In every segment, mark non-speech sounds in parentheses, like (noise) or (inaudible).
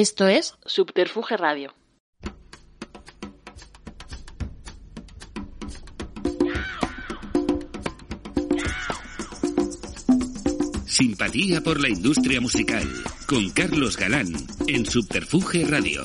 Esto es Subterfuge Radio. Simpatía por la industria musical con Carlos Galán en Subterfuge Radio.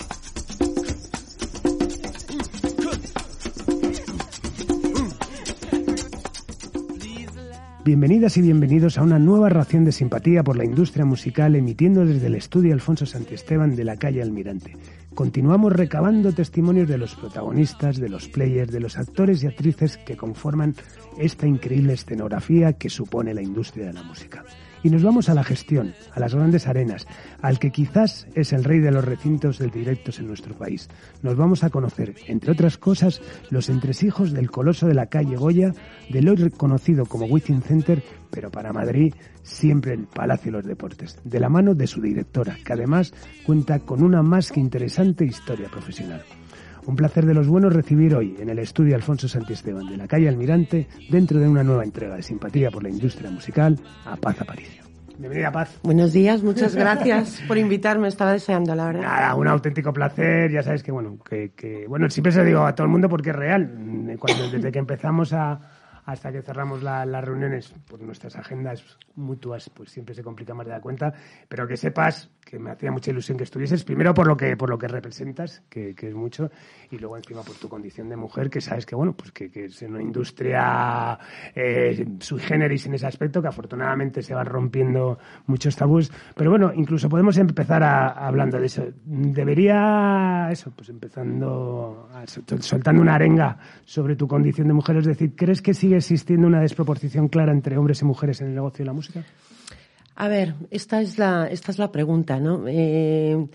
Bienvenidas y bienvenidos a una nueva ración de simpatía por la industria musical emitiendo desde el estudio Alfonso Santiesteban de la calle Almirante. Continuamos recabando testimonios de los protagonistas, de los players, de los actores y actrices que conforman esta increíble escenografía que supone la industria de la música. Y nos vamos a la gestión, a las grandes arenas, al que quizás es el rey de los recintos del directos en nuestro país. Nos vamos a conocer, entre otras cosas, los entresijos del coloso de la calle Goya, del hoy conocido como Within Center, pero para Madrid siempre el Palacio de los Deportes, de la mano de su directora, que además cuenta con una más que interesante historia profesional. Un placer de los buenos recibir hoy en el estudio Alfonso Santiesteban de la calle Almirante, dentro de una nueva entrega de simpatía por la industria musical, a Paz Aparicio. Bienvenida, Paz. Buenos días, muchas gracias por invitarme, estaba deseando, la verdad. Nada, un auténtico placer, ya sabes que, bueno, que, que bueno, siempre se lo digo a todo el mundo porque es real. Cuando, desde que empezamos a, hasta que cerramos las reuniones, por nuestras agendas mutuas, pues siempre se complica más de la cuenta, pero que sepas que me hacía mucha ilusión que estuvieses, primero por lo que, por lo que representas, que, que es mucho, y luego encima por tu condición de mujer, que sabes que, bueno, pues que, que es una industria eh, sui generis en ese aspecto, que afortunadamente se van rompiendo muchos tabús, pero bueno, incluso podemos empezar a, hablando de eso. Debería, eso, pues empezando, a, soltando una arenga sobre tu condición de mujer, es decir, ¿crees que sigue existiendo una desproporción clara entre hombres y mujeres en el negocio de la música? A ver, esta es la, esta es la pregunta, ¿no? Eh,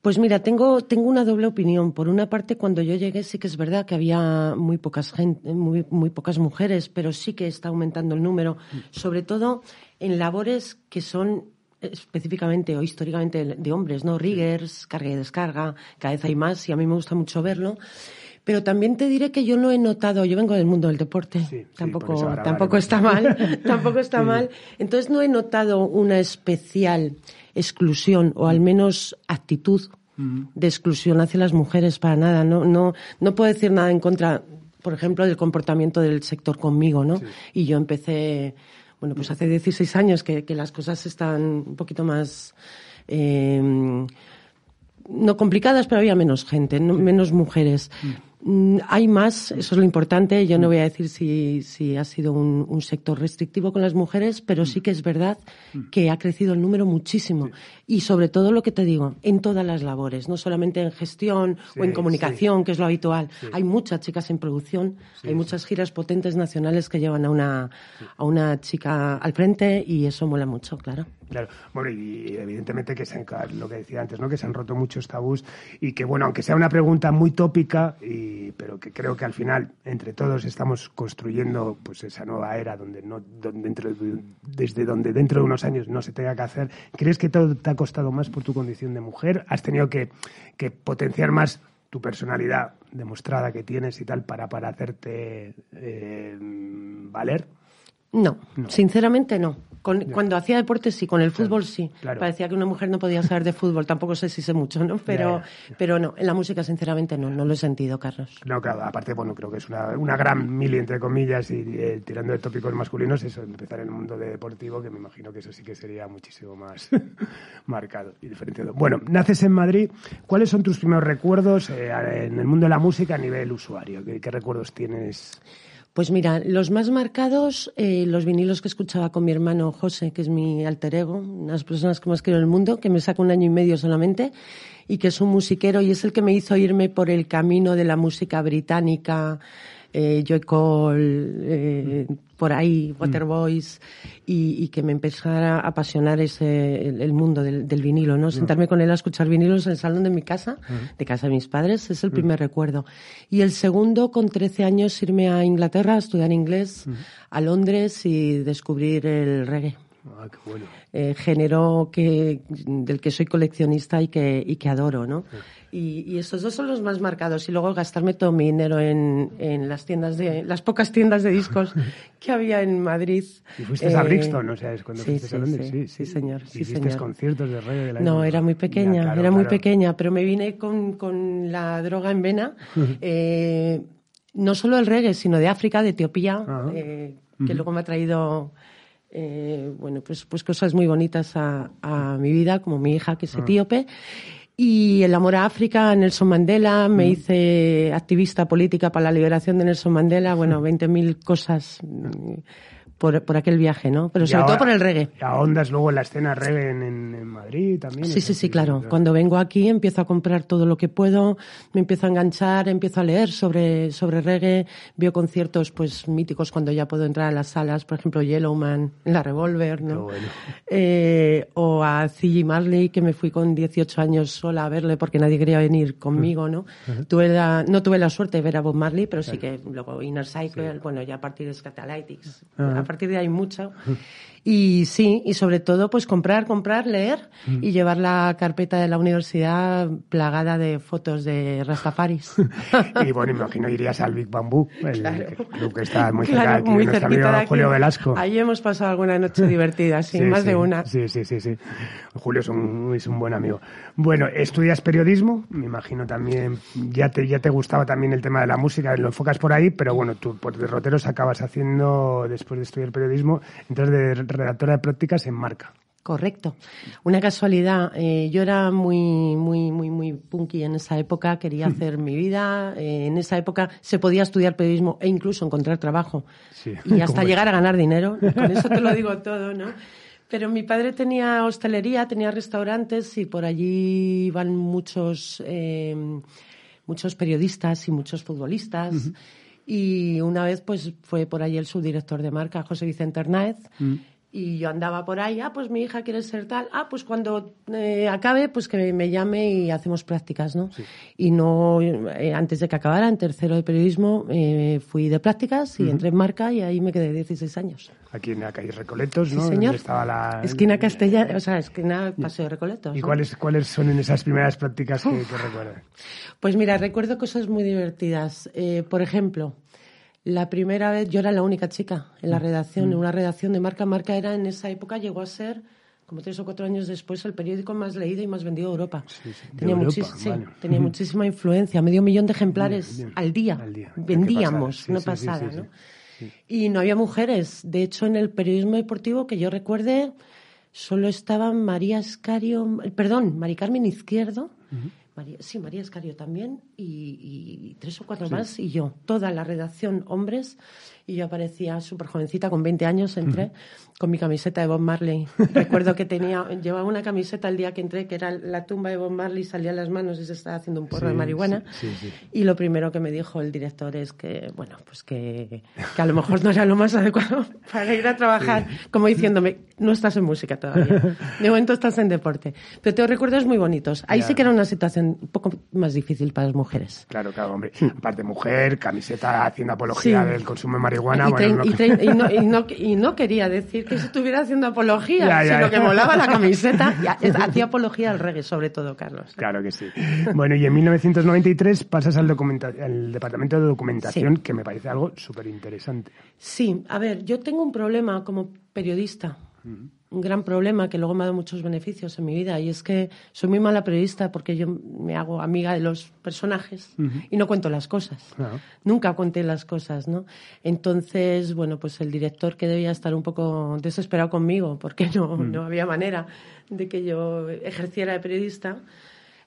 pues mira, tengo, tengo una doble opinión. Por una parte, cuando yo llegué sí que es verdad que había muy pocas, muy, muy pocas mujeres, pero sí que está aumentando el número, sobre todo en labores que son específicamente o históricamente de hombres, ¿no? Riggers, carga y descarga, cada vez hay más y a mí me gusta mucho verlo. Pero también te diré que yo no he notado, yo vengo del mundo del deporte, Sí, tampoco, tampoco está mal, (laughs) tampoco está Sí. mal. Entonces no he notado una especial exclusión o al menos actitud de exclusión hacia las mujeres para nada. No, no, no puedo decir nada en contra, por ejemplo, del comportamiento del sector conmigo, ¿no? Y yo empecé, bueno, pues hace 16 años que, que las cosas están un poquito más eh, no complicadas, pero había menos gente, no- menos mujeres. Mm, Hay más, eso es lo importante. Yo no voy a decir si, si ha sido un, un sector restrictivo con las mujeres, pero sí que es verdad que ha crecido el número muchísimo. Y sobre todo lo que te digo, en todas las labores, no solamente en gestión o en Sí, comunicación, que es lo habitual. Hay muchas chicas en producción, hay muchas giras potentes nacionales que llevan a una, a una chica al frente y eso mola mucho, claro. Claro, bueno, y evidentemente que se han, lo que decía antes, ¿no? Que se han roto muchos tabús y que, bueno, aunque sea una pregunta muy tópica, y, pero que creo que al final entre todos estamos construyendo pues esa nueva era donde no, donde dentro de- desde donde dentro de unos años no se tenga que hacer. ¿Crees que todo te ha costado más por tu condición de mujer? ¿Has tenido que, que potenciar más tu personalidad demostrada que tienes y tal para, para hacerte eh, valer? No, No. sinceramente no. Con- cuando hacía deporte sí, con el fútbol sí. claro. Parecía que una mujer no podía saber de fútbol, tampoco sé si sé mucho, ¿no? Pero, Ya, ya. pero no, en la música sinceramente no, no lo he sentido, Carlos. No, claro, aparte, bueno, creo que es una, una gran mili, entre comillas, y eh, tirando de tópicos masculinos, eso, empezar en el mundo de deportivo, que me imagino que eso sí que sería muchísimo más (laughs) marcado y diferenciado. Bueno, naces en Madrid. ¿Cuáles son tus primeros recuerdos eh, en el mundo de la música a nivel usuario? ¿Qué, qué recuerdos tienes? Pues mira, los más marcados, eh, los vinilos que escuchaba con mi hermano José, que es mi alter ego, una de las personas que más quiero en el mundo, que me saca un año y medio solamente, y que es un musiquero y es el que me hizo irme por el camino de la música británica, eh, Joy Cole, eh, por ahí, Waterboys, y, y que me empezara a apasionar ese, el, el mundo del, del vinilo, ¿no? Sentarme con él a escuchar vinilos en el salón de mi casa, de casa de mis padres, es el primer recuerdo. Y el segundo, con 13 años, irme a Inglaterra a estudiar inglés, a Londres y descubrir el reggae. Ah, qué bueno. Eh, género que, del que soy coleccionista y que, y que adoro, ¿no? Y, y, estos dos son los más marcados. Y luego gastarme todo mi dinero en, en las tiendas de, las pocas tiendas de discos (laughs) que había en Madrid. ¿Y fuiste a Brixton? O sea, es cuando sí, fuiste a Londres. Sí, sí, señor. ¿Y hiciste conciertos de reggae de la No, era muy pequeña, Ya, claro, era muy claro. pequeña, pero me vine con, con la droga en vena. (laughs) eh, no solo el reggae, sino de África, de Etiopía, eh, que luego me ha traído eh, bueno, pues, pues cosas muy bonitas a, a mi vida, como mi hija, que es etíope. Y el amor a África, Nelson Mandela, me hice activista política para la liberación de Nelson Mandela, bueno, (laughs) 20.000 cosas mm, por, por aquel viaje, ¿no? Pero Y sobre ahora- todo por el reggae. y ahondas luego en la escena reggae en, en- Madrid también. Sí, sí, sí, claro. Cuando vengo aquí empiezo a comprar todo lo que puedo, me empiezo a enganchar, empiezo a leer sobre, sobre reggae, veo conciertos pues míticos cuando ya puedo entrar a las salas, por ejemplo Yellowman, en la Revolver, ¿no? bueno. Eh, o a C.G. Marley, que me fui con 18 años sola a verle porque nadie quería venir conmigo, ¿no? tuve la, no tuve la suerte de ver a Bob Marley, pero sí que luego Inner Cycle, bueno, ya a partir de Scatalytics, a partir de ahí mucho. (laughs) Y sí, y sobre todo, pues comprar, comprar, leer y llevar la carpeta de la universidad plagada de fotos de Rastafaris. (laughs) Y bueno, imagino irías al Big Bamboo, el Claro. club que está muy cerca de aquí, muy nuestro amigo de aquí. Julio Velasco. Ahí hemos pasado alguna noche (laughs) divertida, sí, más de una. Sí, sí, sí, sí. Julio es un, es un buen amigo. Bueno, estudias periodismo, me imagino también, ya te, ya te gustaba también el tema de la música, lo enfocas por ahí, pero bueno, tú por derroteros acabas haciendo, después de estudiar periodismo, entonces de redactora de prácticas en Marca. Correcto. Una casualidad. eh, yo era muy, muy, muy, muy punky en esa época. Quería (laughs) hacer mi vida. eh, en esa época se podía estudiar periodismo e incluso encontrar trabajo. Sí. Y hasta llegar a ganar dinero. (laughs) Con eso te lo digo todo, ¿no? Pero mi padre tenía hostelería, tenía restaurantes y por allí iban muchos, eh, muchos periodistas y muchos futbolistas. Y una vez pues fue por allí el subdirector de marca, José Vicente Hernández, y yo andaba por ahí, ah, pues mi hija quiere ser tal, ah, pues cuando eh, acabe, pues que me llame y hacemos prácticas, ¿no? Y no, eh, antes de que acabara, en tercero de periodismo, eh, fui de prácticas y entré en marca y ahí me quedé 16 años. Aquí en la calle Recoletos, ¿no? Sí, señor. estaba la... Esquina Castella, o sea, esquina Paseo de Recoletos. ¿Y ¿no? cuáles, cuáles son en esas primeras prácticas que, que recuerdas? Pues mira, recuerdo cosas muy divertidas. Eh, por ejemplo, la primera vez yo era la única chica en Mm. la redacción, en una redacción de marca. Marca era en esa época, llegó a ser, como tres o cuatro años después, el periódico más leído y más vendido de Europa. sí, de Tenía, Europa, muchis- sí, tenía muchísima influencia, medio millón de ejemplares Bien, bien. al día. Al día. Qué Vendíamos, pasada. Sí, una sí, sí, pasada, sí, ¿no? sí. Y no había mujeres. De hecho, en el periodismo deportivo que yo recuerde, solo estaban María Escario, perdón, Mari Carmen Izquierdo, María, sí, María Escario también, y, y tres o cuatro más, y yo. Toda la redacción hombres, y yo aparecía súper jovencita, con 20 años entré, con mi camiseta de Bob Marley. (laughs) Recuerdo que tenía, llevaba una camiseta el día que entré, que era la tumba de Bob Marley, salía las manos y se estaba haciendo un porro de Sí, marihuana. sí, sí, sí. Y lo primero que me dijo el director es que, bueno, pues que, que a lo mejor no era lo más (laughs) adecuado para ir a trabajar, como diciéndome, no estás en música todavía. De momento estás en deporte. Pero tengo recuerdos muy bonitos. Ahí Ya. sí que era una situación un poco más difícil para las mujeres. Claro, claro, hombre. Aparte, mujer, camiseta haciendo apología Sí. del consumo de marihuana. y, bueno, trein- y no- trein- y no, y no- y no quería decir que estuviera haciendo apología, Ya, ya, sino ya. que molaba la camiseta. (laughs) Hacía apología al reggae, sobre todo, Carlos. Claro que sí. Bueno, y en 1993 pasas al, al departamento de documentación, Sí. que me parece algo súper interesante. Sí, a ver, yo tengo un problema como periodista, un gran problema que luego me ha dado muchos beneficios en mi vida y es que soy muy mala periodista porque yo me hago amiga de los personajes y no cuento las cosas. Claro. Nunca conté las cosas, ¿no? Entonces, bueno, pues el director que debía estar un poco desesperado conmigo porque no, no había manera de que yo ejerciera de periodista,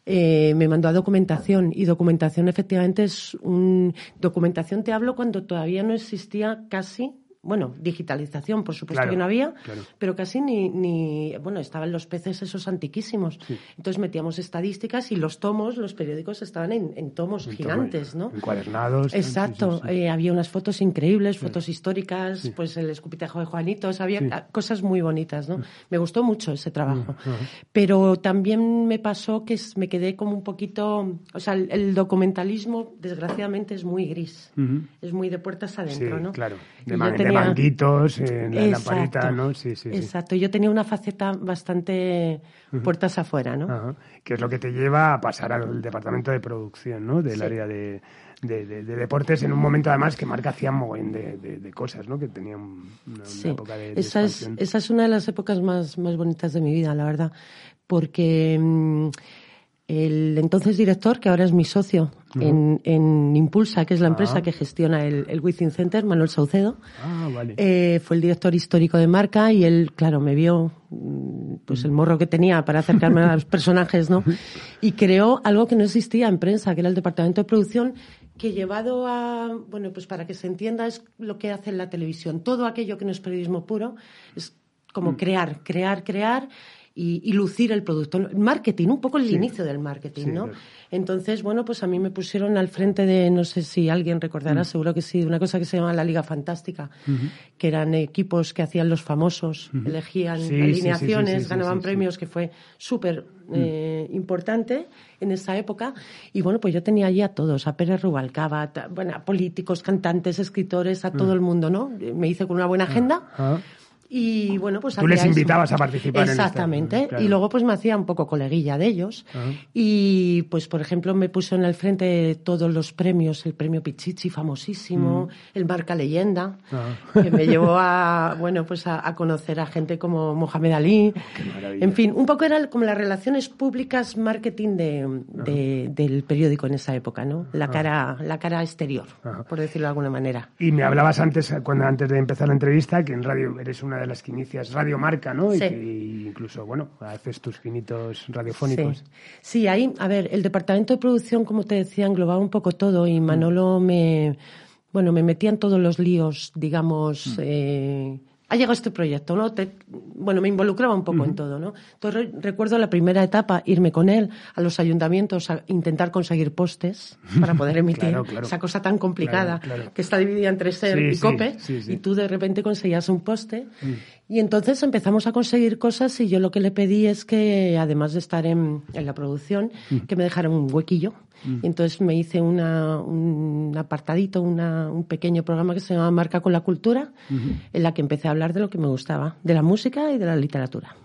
eh, me mandó a documentación y documentación efectivamente es un documentación te hablo cuando todavía no existía casi bueno, digitalización, por supuesto Claro, que no había, claro. pero casi ni, ni, bueno, estaban los peces esos antiquísimos. Entonces metíamos estadísticas y los tomos, los periódicos estaban en, en tomos gigantes, ¿no? Encuadernados. Exacto, sí, sí, sí. eh, había unas fotos increíbles, fotos históricas, pues el escupitajo de Juanitos, había cosas muy bonitas, ¿no? Me gustó mucho ese trabajo. Pero también me pasó que me quedé como un poquito, o sea, el, el documentalismo desgraciadamente es muy gris, es muy de puertas adentro, Sí, ¿no? claro. De, de banquitos, en la lamparita, ¿no? Sí, sí, Exacto, yo tenía una faceta bastante puertas afuera, ¿no? Que es lo que te lleva a pasar al departamento de producción, ¿no? Del área de, deportes en un momento además que Marca hacía un de, de, cosas, ¿no? Que tenía una, época de, esa es, esa es una de las épocas más, más bonitas de mi vida, la verdad, porque... Mm, el entonces director, que ahora es mi socio en, Impulsa, que es la empresa ah. que gestiona el, el Within Center, Manuel Saucedo, ah, eh, fue el director histórico de marca y él, claro, me vio mm, pues el morro que tenía para acercarme a los personajes, ¿no? Y creó algo que no existía en prensa, que era el departamento de producción, que llevado a, bueno, pues para que se entienda es lo que hace en la televisión. Todo aquello que no es periodismo puro es como mm. crear, crear, crear y, lucir el producto. Marketing, un poco el inicio del marketing, ¿no? Entonces, bueno, pues a mí me pusieron al frente de, no sé si alguien recordará, mm. seguro que sí, de una cosa que se llama la Liga Fantástica, que eran equipos que hacían los famosos, elegían alineaciones, ganaban premios, que fue súper mm. eh, importante en esa época. Y bueno, pues yo tenía allí a todos, a Pérez Rubalcaba, a, bueno, a políticos, cantantes, escritores, a todo mm. el mundo, ¿no? Me hice con una buena agenda. Ah. Y bueno, pues... Tú les invitabas a participar Exactamente. En este... Y luego pues me hacía un poco coleguilla de ellos. Y pues, por ejemplo, me puso en el frente todos los premios, el premio Pichichi, famosísimo, el Marca Leyenda, que me llevó a, bueno, pues a, conocer a gente como Mohamed Ali. En fin, un poco eran como las relaciones públicas, marketing de, del periódico en esa época, ¿no? La cara, la cara exterior, por decirlo de alguna manera. Y me hablabas antes, cuando antes de empezar la entrevista, que en radio eres una de las que inicias Radio Marca, ¿no? Sí. Y incluso, bueno, haces tus finitos radiofónicos. Sí. ahí, a ver, el departamento de producción, como te decía, englobaba un poco todo y Manolo me, bueno, me metía en todos los líos, digamos, mm. eh, ha llegado este proyecto, ¿no? bueno, me involucraba un poco en todo, ¿no? Entonces recuerdo la primera etapa, irme con él a los ayuntamientos a intentar conseguir postes para poder (laughs) emitir esa cosa tan complicada que está dividida entre SER y COPE y tú de repente conseguías un poste mm. y entonces empezamos a conseguir cosas y yo lo que le pedí es que además de estar en, la producción, mm. que me dejara un huequillo Mm. Y entonces me hice una, un apartadito, una, un pequeño programa que se llama Marca con la Cultura, en la que empecé a hablar de lo que me gustaba, de la música y de la literatura.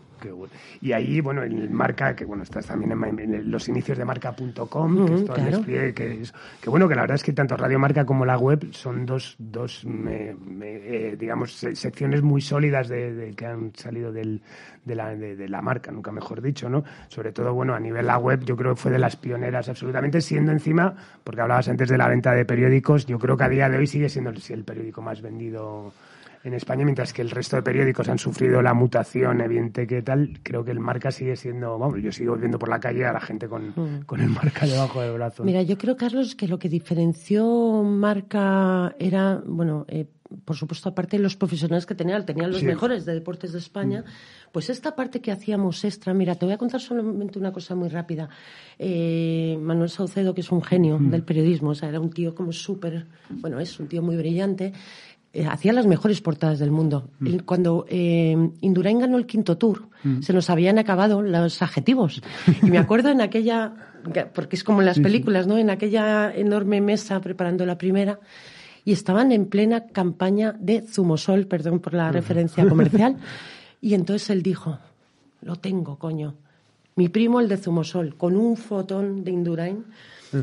Y ahí, bueno, en Marca, que bueno, estás también en, los inicios de marca.com, que es todo el despliegue, que, es, que bueno, que la verdad es que tanto Radio Marca como la web son dos, dos eh, digamos, secciones muy sólidas de, que han salido del, de, la, de, la marca, nunca mejor dicho, ¿no? Sobre todo, bueno, a nivel la web, yo creo que fue de las pioneras absolutamente, siendo encima, porque hablabas antes de la venta de periódicos, yo creo que a día de hoy sigue siendo el periódico más vendido en España, mientras que el resto de periódicos han sufrido la mutación evidente que tal, creo que el marca sigue siendo, vamos, yo sigo viendo por la calle a la gente con, mm. con el marca debajo del brazo. Mira, yo creo, Carlos, que lo que diferenció marca era, bueno, eh, por supuesto, aparte de los profesionales que tenían, tenían los mejores de deportes de España, mm. pues esta parte que hacíamos extra, mira, te voy a contar solamente una cosa muy rápida. Eh, Manuel Saucedo, que es un genio mm. del periodismo, o sea, era un tío como súper, bueno, es un tío muy brillante, hacía las mejores portadas del mundo. Mm. Cuando eh, Indurain ganó el quinto tour, mm. se nos habían acabado los adjetivos. Y me acuerdo en aquella, porque es como en las películas, ¿no? En aquella enorme mesa preparando la primera, y estaban en plena campaña de Zumosol, perdón por la referencia (laughs) comercial, y entonces él dijo, lo tengo, coño. Mi primo, el de Zumosol, con un fotón de Indurain.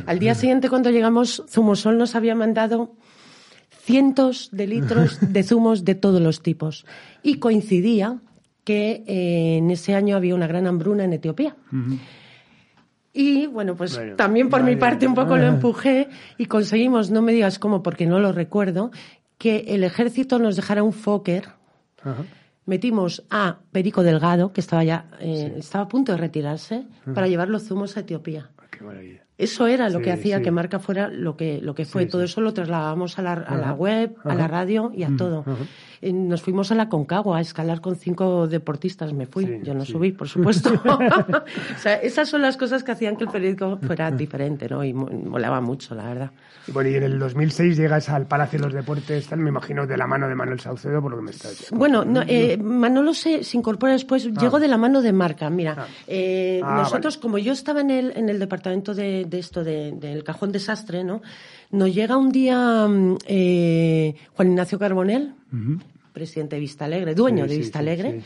Al día siguiente, cuando llegamos, Zumosol nos había mandado cientos de litros (laughs) de zumos de todos los tipos. Y coincidía que eh, en ese año había una gran hambruna en Etiopía. Y bueno, pues también por mi parte un poco lo (laughs) empujé y conseguimos, no me digas cómo porque no lo recuerdo, que el ejército nos dejara un Fokker. Metimos a Perico Delgado, que estaba ya eh, estaba a punto de retirarse, para llevar los zumos a Etiopía. Qué maravilla. Eso era lo que hacía que Marca fuera lo que, lo que fue. todo eso lo trasladábamos a la, a la web, a la radio y a todo. nos fuimos a la Concagua a escalar con cinco deportistas. Me fui, yo no subí, por supuesto. (laughs) o sea, esas son las cosas que hacían que el periódico fuera (laughs) diferente, ¿no? Y molaba mucho, la verdad. Y bueno, y en el 2006 llegas al Palacio de los Deportes, me imagino, de la mano de Manuel Saucedo, por lo que me estás diciendo. Bueno, no, eh, Manolo se, incorpora después, ah. llegó de la mano de Marca. Mira, ah. Eh, ah, nosotros, como yo estaba en el, en el departamento de de esto del cajón desastre, ¿no? Nos llega un día mm, eh, Juan Ignacio Carbonell, presidente de Vista Alegre, dueño de Vista Alegre,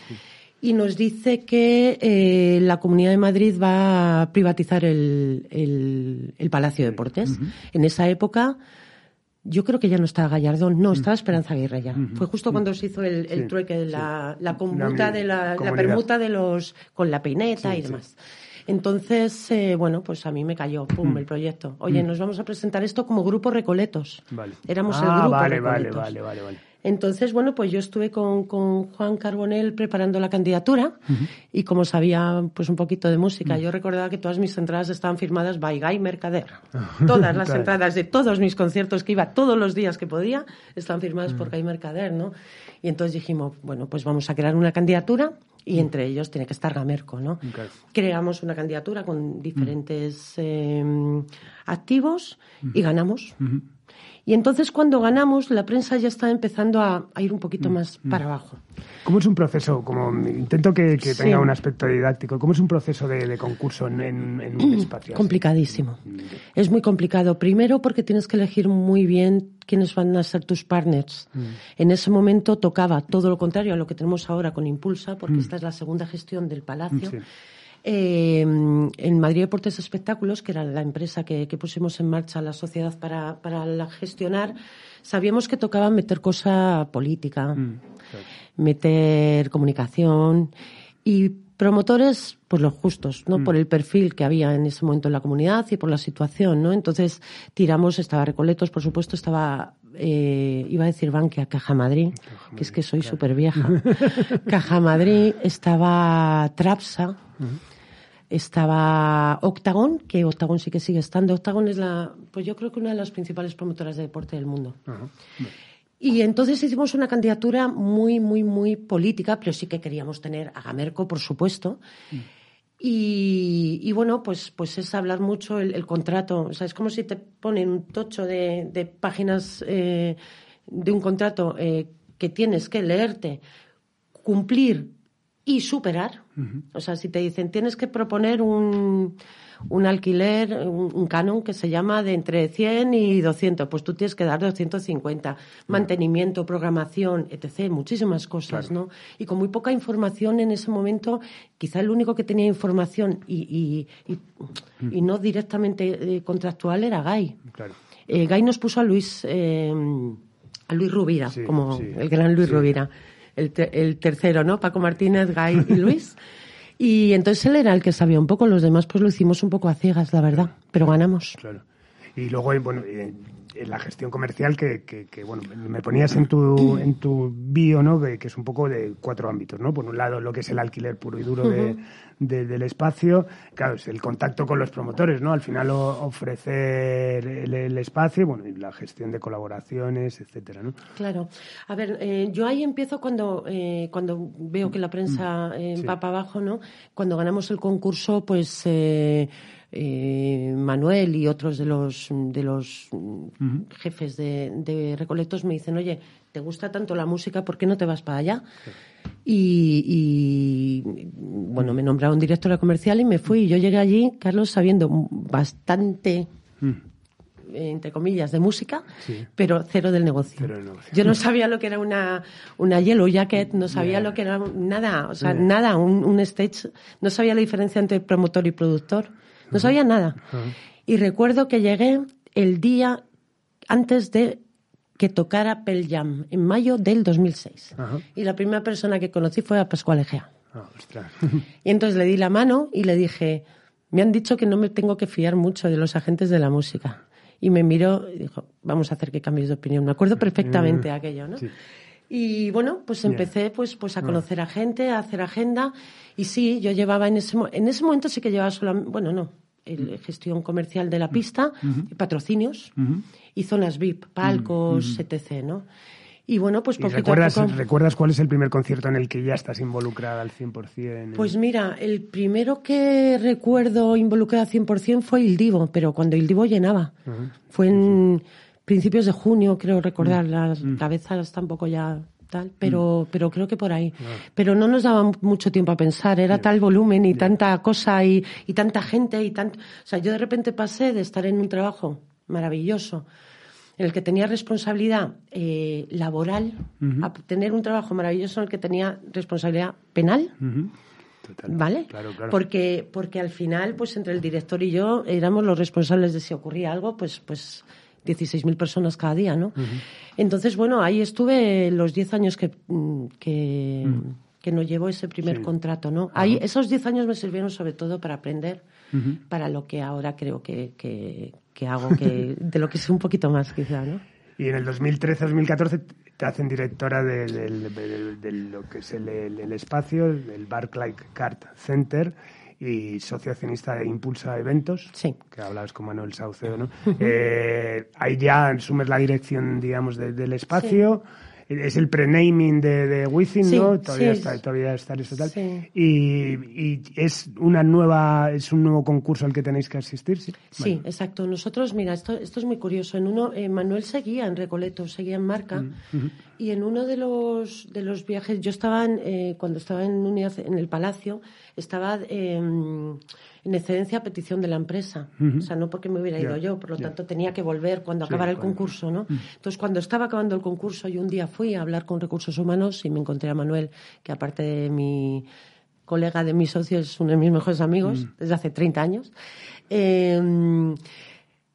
y nos dice que eh, la Comunidad de Madrid va a privatizar el, el, Palacio de Deportes. En esa época yo creo que ya no estaba Gallardón, no, estaba Esperanza Aguirre ya. Fue justo cuando se hizo el, el trueque, la, de la, la, permuta de los, con la peineta y demás. Entonces, eh, bueno, pues a mí me cayó, pum, el proyecto. Oye, nos vamos a presentar esto como grupo Recoletos. Vale. Éramos el ah, grupo vale, Recoletos. Vale, vale, vale, entonces, bueno, pues yo estuve con, con Juan Carbonell preparando la candidatura y como sabía pues un poquito de música, yo recordaba que todas mis entradas estaban firmadas by Guy Mercader. Todas las (laughs) entradas de todos mis conciertos que iba todos los días que podía estaban firmadas por Guy Mercader, ¿no? Y entonces dijimos, bueno, pues vamos a crear una candidatura y entre ellos tiene que estar Gamerco, ¿no? Creamos una candidatura con diferentes em, activos y ganamos. Y entonces cuando ganamos, la prensa ya está empezando a, ir un poquito mm, más mm. para abajo. ¿Cómo es un proceso? Como intento que, tenga un aspecto didáctico. ¿Cómo es un proceso de, concurso en, un (clears throat) espacio? Complicadísimo. Es muy complicado. Primero porque tienes que elegir muy bien quiénes van a ser tus partners. Mm. En ese momento tocaba todo lo contrario a lo que tenemos ahora con Impulsa, porque esta es la segunda gestión del Palacio. Eh, en Madrid Deportes Espectáculos, que era la empresa que, pusimos en marcha la sociedad para, para gestionar, sabíamos que tocaba meter cosa política, mm, meter comunicación y promotores, pues los justos, ¿no? Mm. Por el perfil que había en ese momento en la comunidad y por la situación, ¿no? Entonces tiramos, estaba Recoletos, por supuesto, estaba, eh, iba a decir Bankia, Caja Madrid, que es que soy súper vieja. (laughs) Caja Madrid, estaba Trapsa, estaba Octagon, que Octagon sí que sigue estando. Octagon es la, pues yo creo que una de las principales promotoras de deporte del mundo. Y entonces hicimos una candidatura muy, muy, muy política, pero sí que queríamos tener a Gamerco, por supuesto. Mm. Y, bueno, pues, pues es hablar mucho el, contrato. O sea, es como si te ponen un tocho de, páginas eh, de un contrato eh, que tienes que leerte, cumplir y superar. O sea, si te dicen tienes que proponer un, un alquiler, un, canon que se llama de entre 100 y 200, pues tú tienes que dar 250. Mantenimiento, programación, etc. Muchísimas cosas, ¿no? Y con muy poca información en ese momento, quizá el único que tenía información y, y, y, no directamente eh, contractual era Gay. Claro. Eh, Gay nos puso a Luis, eh, a Luis Rubira, como el gran Luis Rubira el, tercero, ¿no? Paco Martínez, Gay y Luis. (laughs) Y entonces él era el que sabía un poco, los demás pues lo hicimos un poco a ciegas, la verdad, pero ganamos. Claro. Y luego, bueno, en la gestión comercial que, que, bueno, me ponías en tu, en tu bio, ¿no? Que, es un poco de cuatro ámbitos, ¿no? Por un lado, lo que es el alquiler puro y duro de, del espacio, claro, es el contacto con los promotores, ¿no? Al final ofrecer el, espacio, bueno, y la gestión de colaboraciones, etcétera, ¿no? Claro. A ver, eh, yo ahí empiezo cuando, eh, cuando veo que la prensa eh, va para abajo, ¿no? Cuando ganamos el concurso, pues eh, Manuel y otros de los, de los jefes de, de, Recolectos me dicen, oye, ¿te gusta tanto la música? ¿Por qué no te vas para allá? Y, bueno, me nombraron directora comercial y me fui. Y yo llegué allí, Carlos, sabiendo bastante, entre comillas, de música, pero cero del negocio. Yo no sabía lo que era una, una yellow jacket, no sabía lo que era nada, o sea, nada, un, un stage, no sabía la diferencia entre promotor y productor. No sabía nada. Y recuerdo que llegué el día antes de que tocara Pearl Jam, en mayo del 2006. Y la primera persona que conocí fue a Pascual Egea. Ah, (laughs) y entonces le di la mano y le dije, me han dicho que no me tengo que fiar mucho de los agentes de la música. Y me miró y dijo, vamos a hacer que cambies de opinión. Me acuerdo perfectamente de aquello, ¿no? Y bueno, pues empecé pues, pues a conocer a gente, a hacer agenda. Y sí, yo llevaba en ese, en ese momento sí que llevaba solamente, bueno, no, el, gestión comercial de la pista, patrocinios y zonas VIP, palcos, etc., ¿no? Y bueno, pues poquito recuerdas, a poco... ¿Recuerdas cuál es el primer concierto en el que ya estás involucrada al 100%? Pues mira, el primero que recuerdo involucrada al 100% fue el Divo, pero cuando el Divo llenaba. Fue en principios de junio, creo recordar. Las cabezas tampoco ya tal, pero, pero creo que por ahí. Pero no nos daba mucho tiempo a pensar, era tal volumen y tanta cosa y, y tanta gente y tanto. O sea, yo de repente pasé de estar en un trabajo maravilloso, en el que tenía responsabilidad eh, laboral, a tener un trabajo maravilloso en el que tenía responsabilidad penal. ¿Vale? Claro, claro. Porque, porque al final, pues entre el director y yo éramos los responsables de si ocurría algo, pues, pues 16.000 personas cada día, ¿no? Entonces, bueno, ahí estuve los 10 años que, mm, que, que nos llevó ese primer Sí. contrato, ¿no? Ahí, esos 10 años me sirvieron sobre todo para aprender para lo que ahora creo que, que, que hago, que, (laughs) de lo que sé un poquito más, quizá, ¿no? Y en el 2013-2014 te hacen directora de, de lo que es el, el- el espacio, el Barclay Card Center y socio accionista de Impulsa Eventos, Sí. que hablabas con Manuel Saucedo, ¿no? (laughs) Eh, ahí ya asumes la dirección, digamos, de- del espacio. Es el prenaming de, de Sí, ¿no? Todavía sí. está, todavía está eso tal. Sí. Y, y es una nueva, es un nuevo concurso al que tenéis que asistir, sí. Sí, exacto. Nosotros, mira, esto, esto es muy curioso. En uno, eh, Manuel seguía en Recoleto, seguía en Marca, y en uno de los, de los viajes, yo estaba, en, eh, cuando estaba en, en el Palacio, estaba eh, en excedencia a petición de la empresa. O sea, no porque me hubiera ido yo, por lo tanto tenía que volver cuando Sí, acabara el concurso, ¿no? Entonces, cuando estaba acabando el concurso, yo un día fui a hablar con Recursos Humanos y me encontré a Manuel, que aparte de mi colega de mi socio, es uno de mis mejores amigos desde hace 30 años. Eh,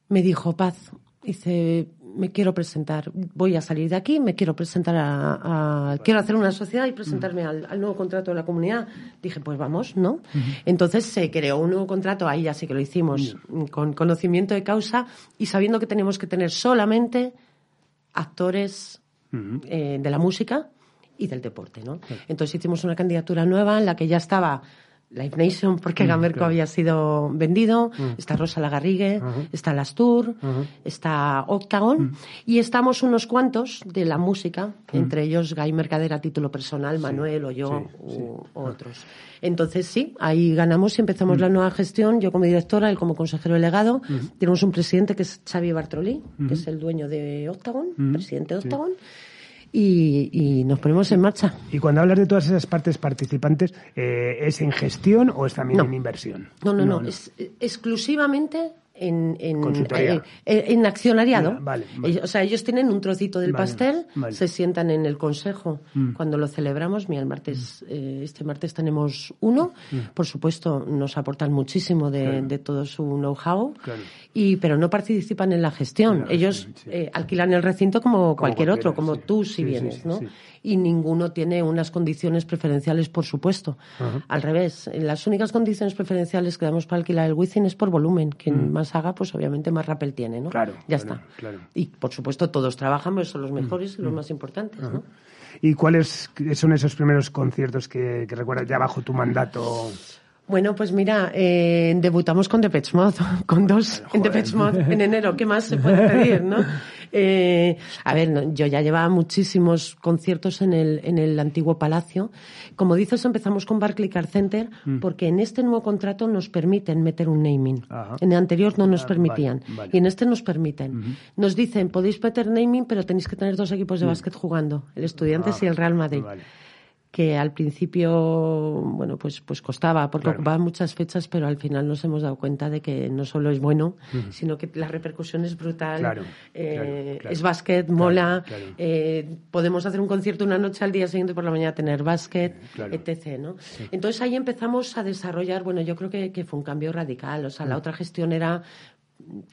me dijo, Paz, dice, me quiero presentar, voy a salir de aquí, me quiero presentar a, a- quiero hacer una sociedad y presentarme al, al nuevo contrato de la comunidad. Dije, pues vamos, ¿no? Entonces se creó un nuevo contrato, ahí ya sí que lo hicimos, con conocimiento de causa y sabiendo que tenemos que tener solamente actores eh, de la música y del deporte, ¿no? Entonces hicimos una candidatura nueva en la que ya estaba Live Nation, porque Gamerco había sido vendido, está Rosa Lagarrigue, está Las Tour, está Octagon, y estamos unos cuantos de la música, entre ellos Guy Mercader a título personal, Manuel o yo sí, u otros. Entonces sí, ahí ganamos y empezamos la nueva gestión, yo como directora, él como consejero delegado. Tenemos un presidente que es Xavi Bartrolí, que es el dueño de Octagon, presidente de Octagon, y, y nos ponemos en marcha. Y cuando hablas de todas esas partes participantes, eh, ¿es en gestión o es también No. en inversión? No, no, no, es eh, exclusivamente en, en, eh, en accionariado. Vale, o sea, ellos tienen un trocito del Vale, pastel. Mm. se sientan en el consejo cuando lo celebramos. Mira, el martes, eh, este martes tenemos uno. Mm. Por supuesto, nos aportan muchísimo de, de todo su know-how, Claro. Y pero no participan en la gestión. La ellos gestión, sí. eh, alquilan el recinto como, cualquier otro, como sí. tú si vienes, ¿no? y ninguno tiene unas condiciones preferenciales, por supuesto. Al revés, las únicas condiciones preferenciales que damos para alquilar el Wizzing es por volumen. Quien más haga, pues obviamente más rappel tiene, ¿no? Mm. Claro, Ya claro, está. claro. Y por supuesto todos trabajan, pues son los mejores y los más importantes, ¿no? ¿Y cuáles son esos primeros conciertos que, que recuerdas ya bajo tu mandato? Bueno, pues mira, eh, debutamos con Depeche Mode, (laughs) con dos en. Depeche Mode en enero. ¿Qué más se puede pedir, no? (laughs) Eh, a ver, no, yo ya llevaba muchísimos conciertos en el, en el antiguo palacio. Como dices, empezamos con Barclay Car Center Mm. porque en este nuevo contrato nos permiten meter un naming. Ajá. En el anterior no nos Ah, permitían. vale, vale. Y en este nos permiten. Nos dicen, podéis meter naming, pero tenéis que tener dos equipos de básquet jugando, el Estudiantes Ah, y el Real Madrid vale. Que al principio, bueno, pues, pues costaba, porque Claro. ocupaba muchas fechas, pero al final nos hemos dado cuenta de que no solo es bueno, sino que la repercusión es brutal. Claro, eh, claro. Es básquet, mola, eh, podemos hacer un concierto una noche al día siguiente por la mañana tener básquet, Claro. etc. ¿no? Entonces ahí empezamos a desarrollar, bueno, yo creo que, que fue un cambio radical. O sea, Mm. la otra gestión era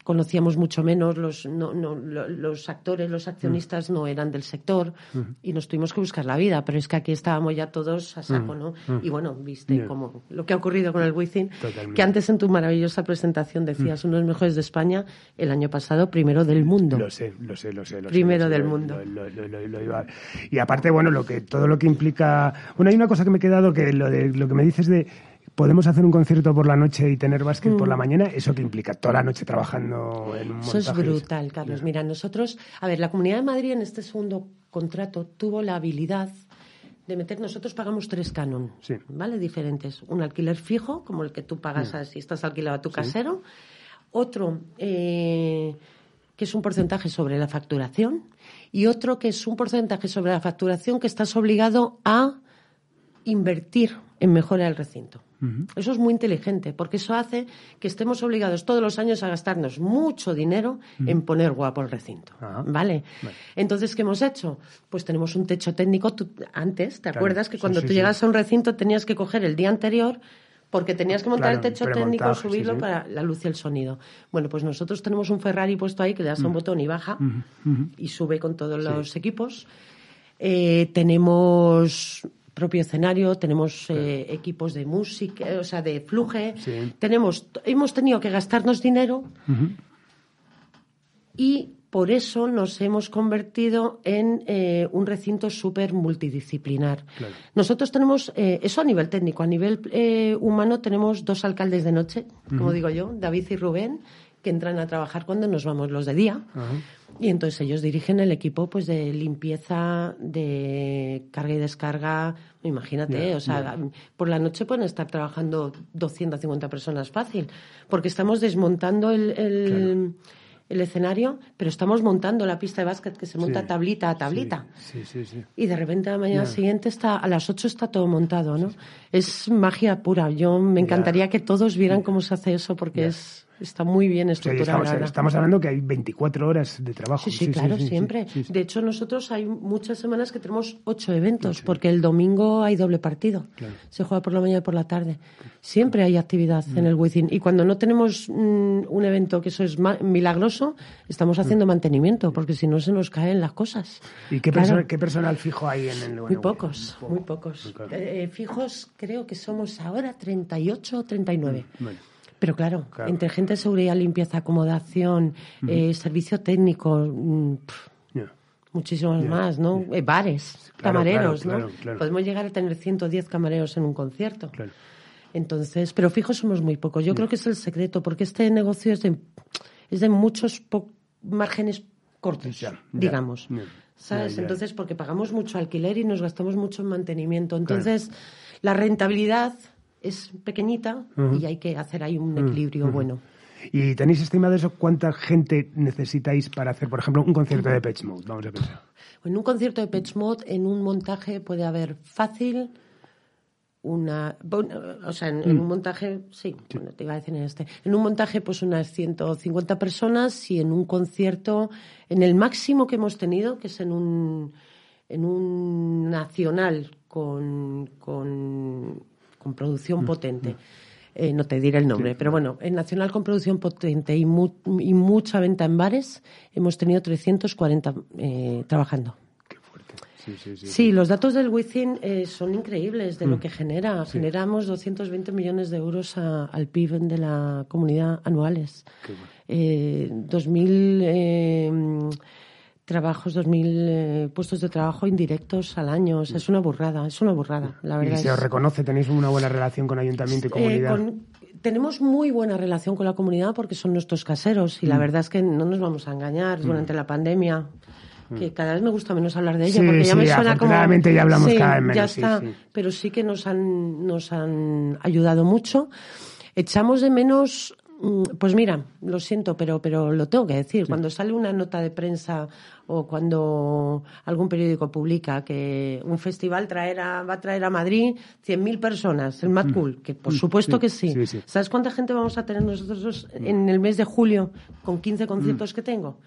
conocíamos mucho menos, los, no, no, lo- los actores, los accionistas no eran del sector y nos tuvimos que buscar la vida, pero es que aquí estábamos ya todos a saco, ¿no? Y bueno, viste Ya. como lo que ha ocurrido con el Wizzing, que antes en tu maravillosa presentación decías uno de los mejores de España, el año pasado primero del mundo. Lo sé, lo sé, lo sé. lo sé, Primero lo sé, del lo- mundo. lo iba- Y aparte, bueno, lo que todo lo que implica. Bueno, hay una cosa que me he quedado que lo de lo que me dices de podemos hacer un concierto por la noche y tener básquet por la mañana, eso que implica toda la noche trabajando en un Mm. Eso es brutal, Carlos. Mira, nosotros, a ver, la Comunidad de Madrid en este segundo contrato tuvo la habilidad de meter, nosotros pagamos tres canon, Sí. ¿vale? Diferentes. Un alquiler fijo, como el que tú pagas a- si estás alquilado a tu casero. Otro, eh, que es un porcentaje sobre la facturación, y otro que es un porcentaje sobre la facturación que estás obligado a invertir en mejorar el recinto. Eso es muy inteligente, porque eso hace que estemos obligados todos los años a gastarnos mucho dinero en poner guapo el recinto. Ah. ¿Vale? Entonces, ¿qué hemos hecho? Pues tenemos un techo técnico. Tú- antes, ¿te acuerdas que sí, cuando sí, tú sí. llegas a un recinto tenías que coger el día anterior porque tenías que montar Claro, el techo técnico, subirlo sí. para la luz y el sonido. Bueno, pues nosotros tenemos un Ferrari puesto ahí que le das a un botón y baja y sube con todos los equipos. Eh, tenemos propio escenario, tenemos eh, equipos de música, o sea, de fluje. Sí. Tenemos, hemos tenido que gastarnos dinero y por eso nos hemos convertido en eh, un recinto súper multidisciplinar. Claro. Nosotros tenemos, eh, eso a nivel técnico, a nivel eh, humano tenemos dos alcaldes de noche, como digo yo, David y Rubén, que entran a trabajar cuando nos vamos los de día. Y entonces ellos dirigen el equipo pues de limpieza, de carga y descarga. Imagínate, o sea, por la noche pueden estar trabajando 250 personas fácil, porque estamos desmontando el, el, el escenario, pero estamos montando la pista de básquet que se monta Sí. tablita a tablita. Sí, sí, sí. Y de repente a la mañana siguiente está, a las 8 está todo montado, ¿no? Es magia pura. Yo me encantaría que todos vieran cómo se hace eso porque es, está muy bien O sea, y estructurado. estamos, hablando que hay 24 horas de trabajo. Sí, sí, claro, sí, siempre. De hecho, nosotros hay muchas semanas que tenemos ocho eventos, porque el domingo hay doble partido. Claro. Se juega por la mañana y por la tarde. Siempre hay actividad Mm. en el Within. Y cuando no tenemos mm, un evento que eso es milagroso, estamos haciendo mantenimiento, porque si no se nos caen las cosas. Mm. ¿Y qué, Claro. perso- qué personal fijo hay en el Muy pocos, muy pocos. claro. Eh, fijos creo que somos ahora 38 o 39. Bueno, Pero claro, Claro. entre gente de seguridad, limpieza, acomodación, eh, servicio técnico, mm, muchísimos más, ¿no? Eh, bares, Claro, camareros, claro, ¿no? Podemos llegar a tener 110 camareros en un concierto. Claro. Entonces, pero fijos somos muy pocos. Yo creo que es el secreto, porque este negocio es de, es de muchos po- márgenes cortos, digamos. ¿Sabes? Entonces, porque pagamos mucho alquiler y nos gastamos mucho en mantenimiento. Entonces, la rentabilidad es pequeñita y hay que hacer ahí un equilibrio bueno. ¿Y tenéis estimado eso cuánta gente necesitáis para hacer, por ejemplo, un concierto de Pitch Mode? Vamos a pensar. En un concierto de Pet Mod, en un montaje puede haber fácil una, bueno, o sea, en, en un montaje, sí, bueno, te iba a decir en este, en un montaje pues unas 150 personas y en un concierto, en el máximo que hemos tenido, que es en un, en un nacional con, con, con producción potente. eh, no te diré el nombre, pero bueno, en nacional con producción potente y, mu- y mucha venta en bares, hemos tenido 340 eh, trabajando. Qué fuerte. Sí, sí, sí. Sí, los datos del Within eh, son increíbles de lo que genera. Generamos 220 millones de euros a- al PIB de la comunidad anuales. Qué bueno. Eh, 2.000 mm, trabajos, 2.000 eh, puestos de trabajo indirectos al año. O sea, es una burrada, es una burrada, la Y verdad. se es- os reconoce, tenéis una buena relación con ayuntamiento y eh, comunidad. con- tenemos muy buena relación con la comunidad porque son nuestros caseros y la Mm. verdad es que no nos vamos a engañar durante la pandemia. Que cada vez me gusta menos hablar de ella Mm. Sí, porque ya me suena como. ya hablamos Sí, cada vez menos, Ya está, pero sí que nos han, nos han ayudado mucho. Echamos de menos. Mm, Pues mira, lo siento, pero, pero lo tengo que decir. Cuando sale una nota de prensa o cuando algún periódico publica que un festival traerá, va a traer a Madrid 100.000 personas, el Mad Cool, que por supuesto que sí. Mm. sí, sí. ¿Sabes cuánta gente vamos a tener nosotros en el mes de julio con 15 conciertos que tengo?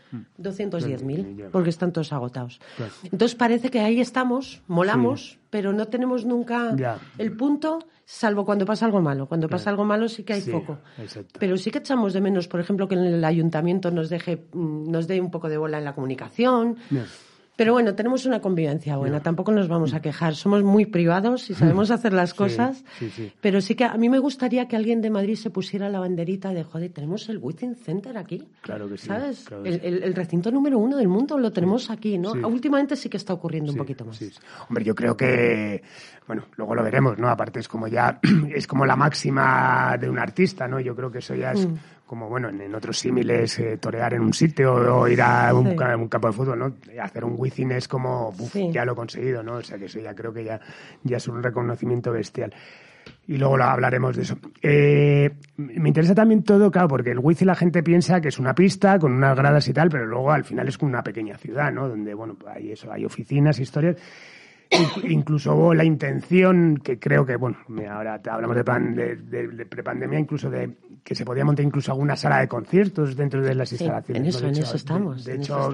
210.000, Ya. porque están todos agotados. Claro. Entonces parece que ahí estamos, molamos, pero no tenemos nunca Ya. el punto, salvo cuando pasa algo malo. Cuando pasa algo malo sí que hay Sí, exacto. Pero sí que echamos de menos, por ejemplo, que el ayuntamiento nos deje, mm, nos dé un poco de bola en la comunicación. Pero bueno, tenemos una convivencia buena, tampoco nos vamos a quejar. Somos muy privados y (laughs) sabemos hacer las cosas. sí, sí. Pero sí que a mí me gustaría que alguien de Madrid se pusiera la banderita de, joder, tenemos el Within Center aquí. Claro que sí, ¿Sabes? claro que el, sí. el- el recinto número uno del mundo lo tenemos aquí, ¿no? Últimamente sí que está ocurriendo un poquito más. Hombre, yo creo que, bueno, luego lo veremos, ¿no? Aparte es como ya, (clears throat) es como la máxima de un artista, ¿no? Yo creo que eso ya Mm. Como, bueno, en, en otros símiles, eh, torear en un sitio o ir a un, Sí. ca- un campo de fútbol, ¿no? Hacer un Wizzing es como, uf, Sí. ya lo he conseguido, ¿no? O sea que eso ya creo que ya, ya es un reconocimiento bestial. y luego lo hablaremos de eso. Eh, me interesa también todo, claro, porque el Wizzing la gente piensa que es una pista con unas gradas y tal, pero luego al final es como una pequeña ciudad, ¿no? Donde, bueno, hay eso, hay oficinas, historias. Incluso la intención, que creo que, bueno, ahora hablamos de, plan, de, de, prepandemia, incluso de que se podía montar incluso alguna sala de conciertos dentro de las instalaciones. en eso, en eso estamos. De, hecho,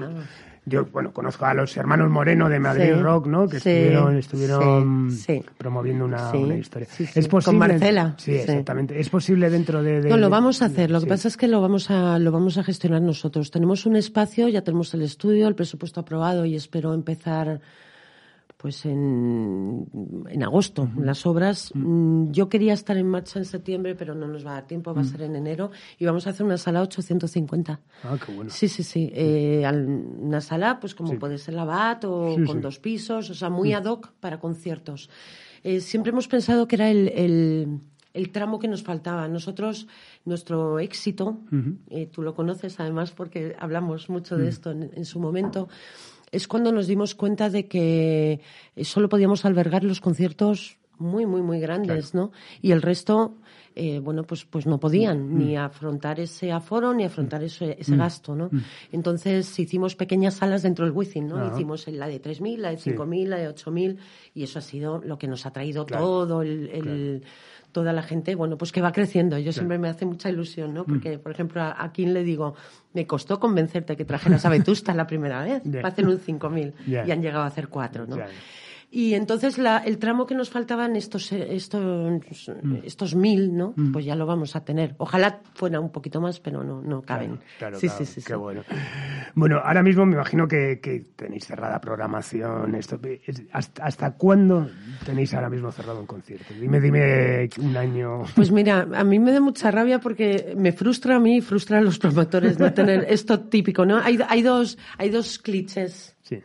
yo bueno conozco a los hermanos Moreno de Madrid Rock, ¿no? Que estuvieron, estuvieron promoviendo una, historia. ¿Es posible? Con Marcela. Sí, exactamente. ¿Es posible dentro de, No, lo vamos a hacer. Lo que pasa es que lo vamos a lo vamos a gestionar nosotros. Tenemos un espacio, ya tenemos el estudio, el presupuesto aprobado y espero empezar pues en, en agosto las obras. Mm, yo quería estar en marcha en septiembre, pero no nos va a dar tiempo, va a ser en enero y vamos a hacer una sala 850. Ah, qué bueno. Sí, sí, sí. Eh, una sala, pues como puede ser la BAT o con dos pisos, o sea, muy ad hoc para conciertos. Eh, siempre hemos pensado que era el, el, el, tramo que nos faltaba. Nosotros, nuestro éxito, eh, tú lo conoces además porque hablamos mucho de esto en, en su momento es cuando nos dimos cuenta de que eh, solo podíamos albergar los conciertos muy, muy, muy grandes, ¿no? Y el resto, eh, bueno, pues, pues no podían mm. ni afrontar ese aforo ni afrontar ese, ese mm. gasto, ¿no? Mm. Entonces hicimos pequeñas salas dentro del Wizzing, ¿no? Hicimos la de 3.000, la de 5.000, la de 8.000 y eso ha sido lo que nos ha traído todo el, toda la gente, bueno, pues que va creciendo. Yo siempre me hace mucha ilusión, ¿no? Porque, por ejemplo, a, a quien le digo, me costó convencerte que trajeras a Vetusta la primera vez. (laughs) Hacen un 5.000 y han llegado a hacer cuatro, ¿no? Y entonces la, el tramo que nos faltaban, estos, estos, mm. estos mil, ¿no? Mm. Pues ya lo vamos a tener. Ojalá fuera un poquito más, pero no, no caben. Claro, sí, sí, sí, Qué bueno. Bueno, ahora mismo me imagino que, que tenéis cerrada programación. Esto, ¿hasta, ¿Hasta cuándo tenéis ahora mismo cerrado un concierto? Dime, dime un año. Pues mira, a mí me da mucha rabia porque me frustra a mí y frustra a los promotores no tener (laughs) esto típico, ¿no? Hay, hay, dos, hay dos clichés. Sí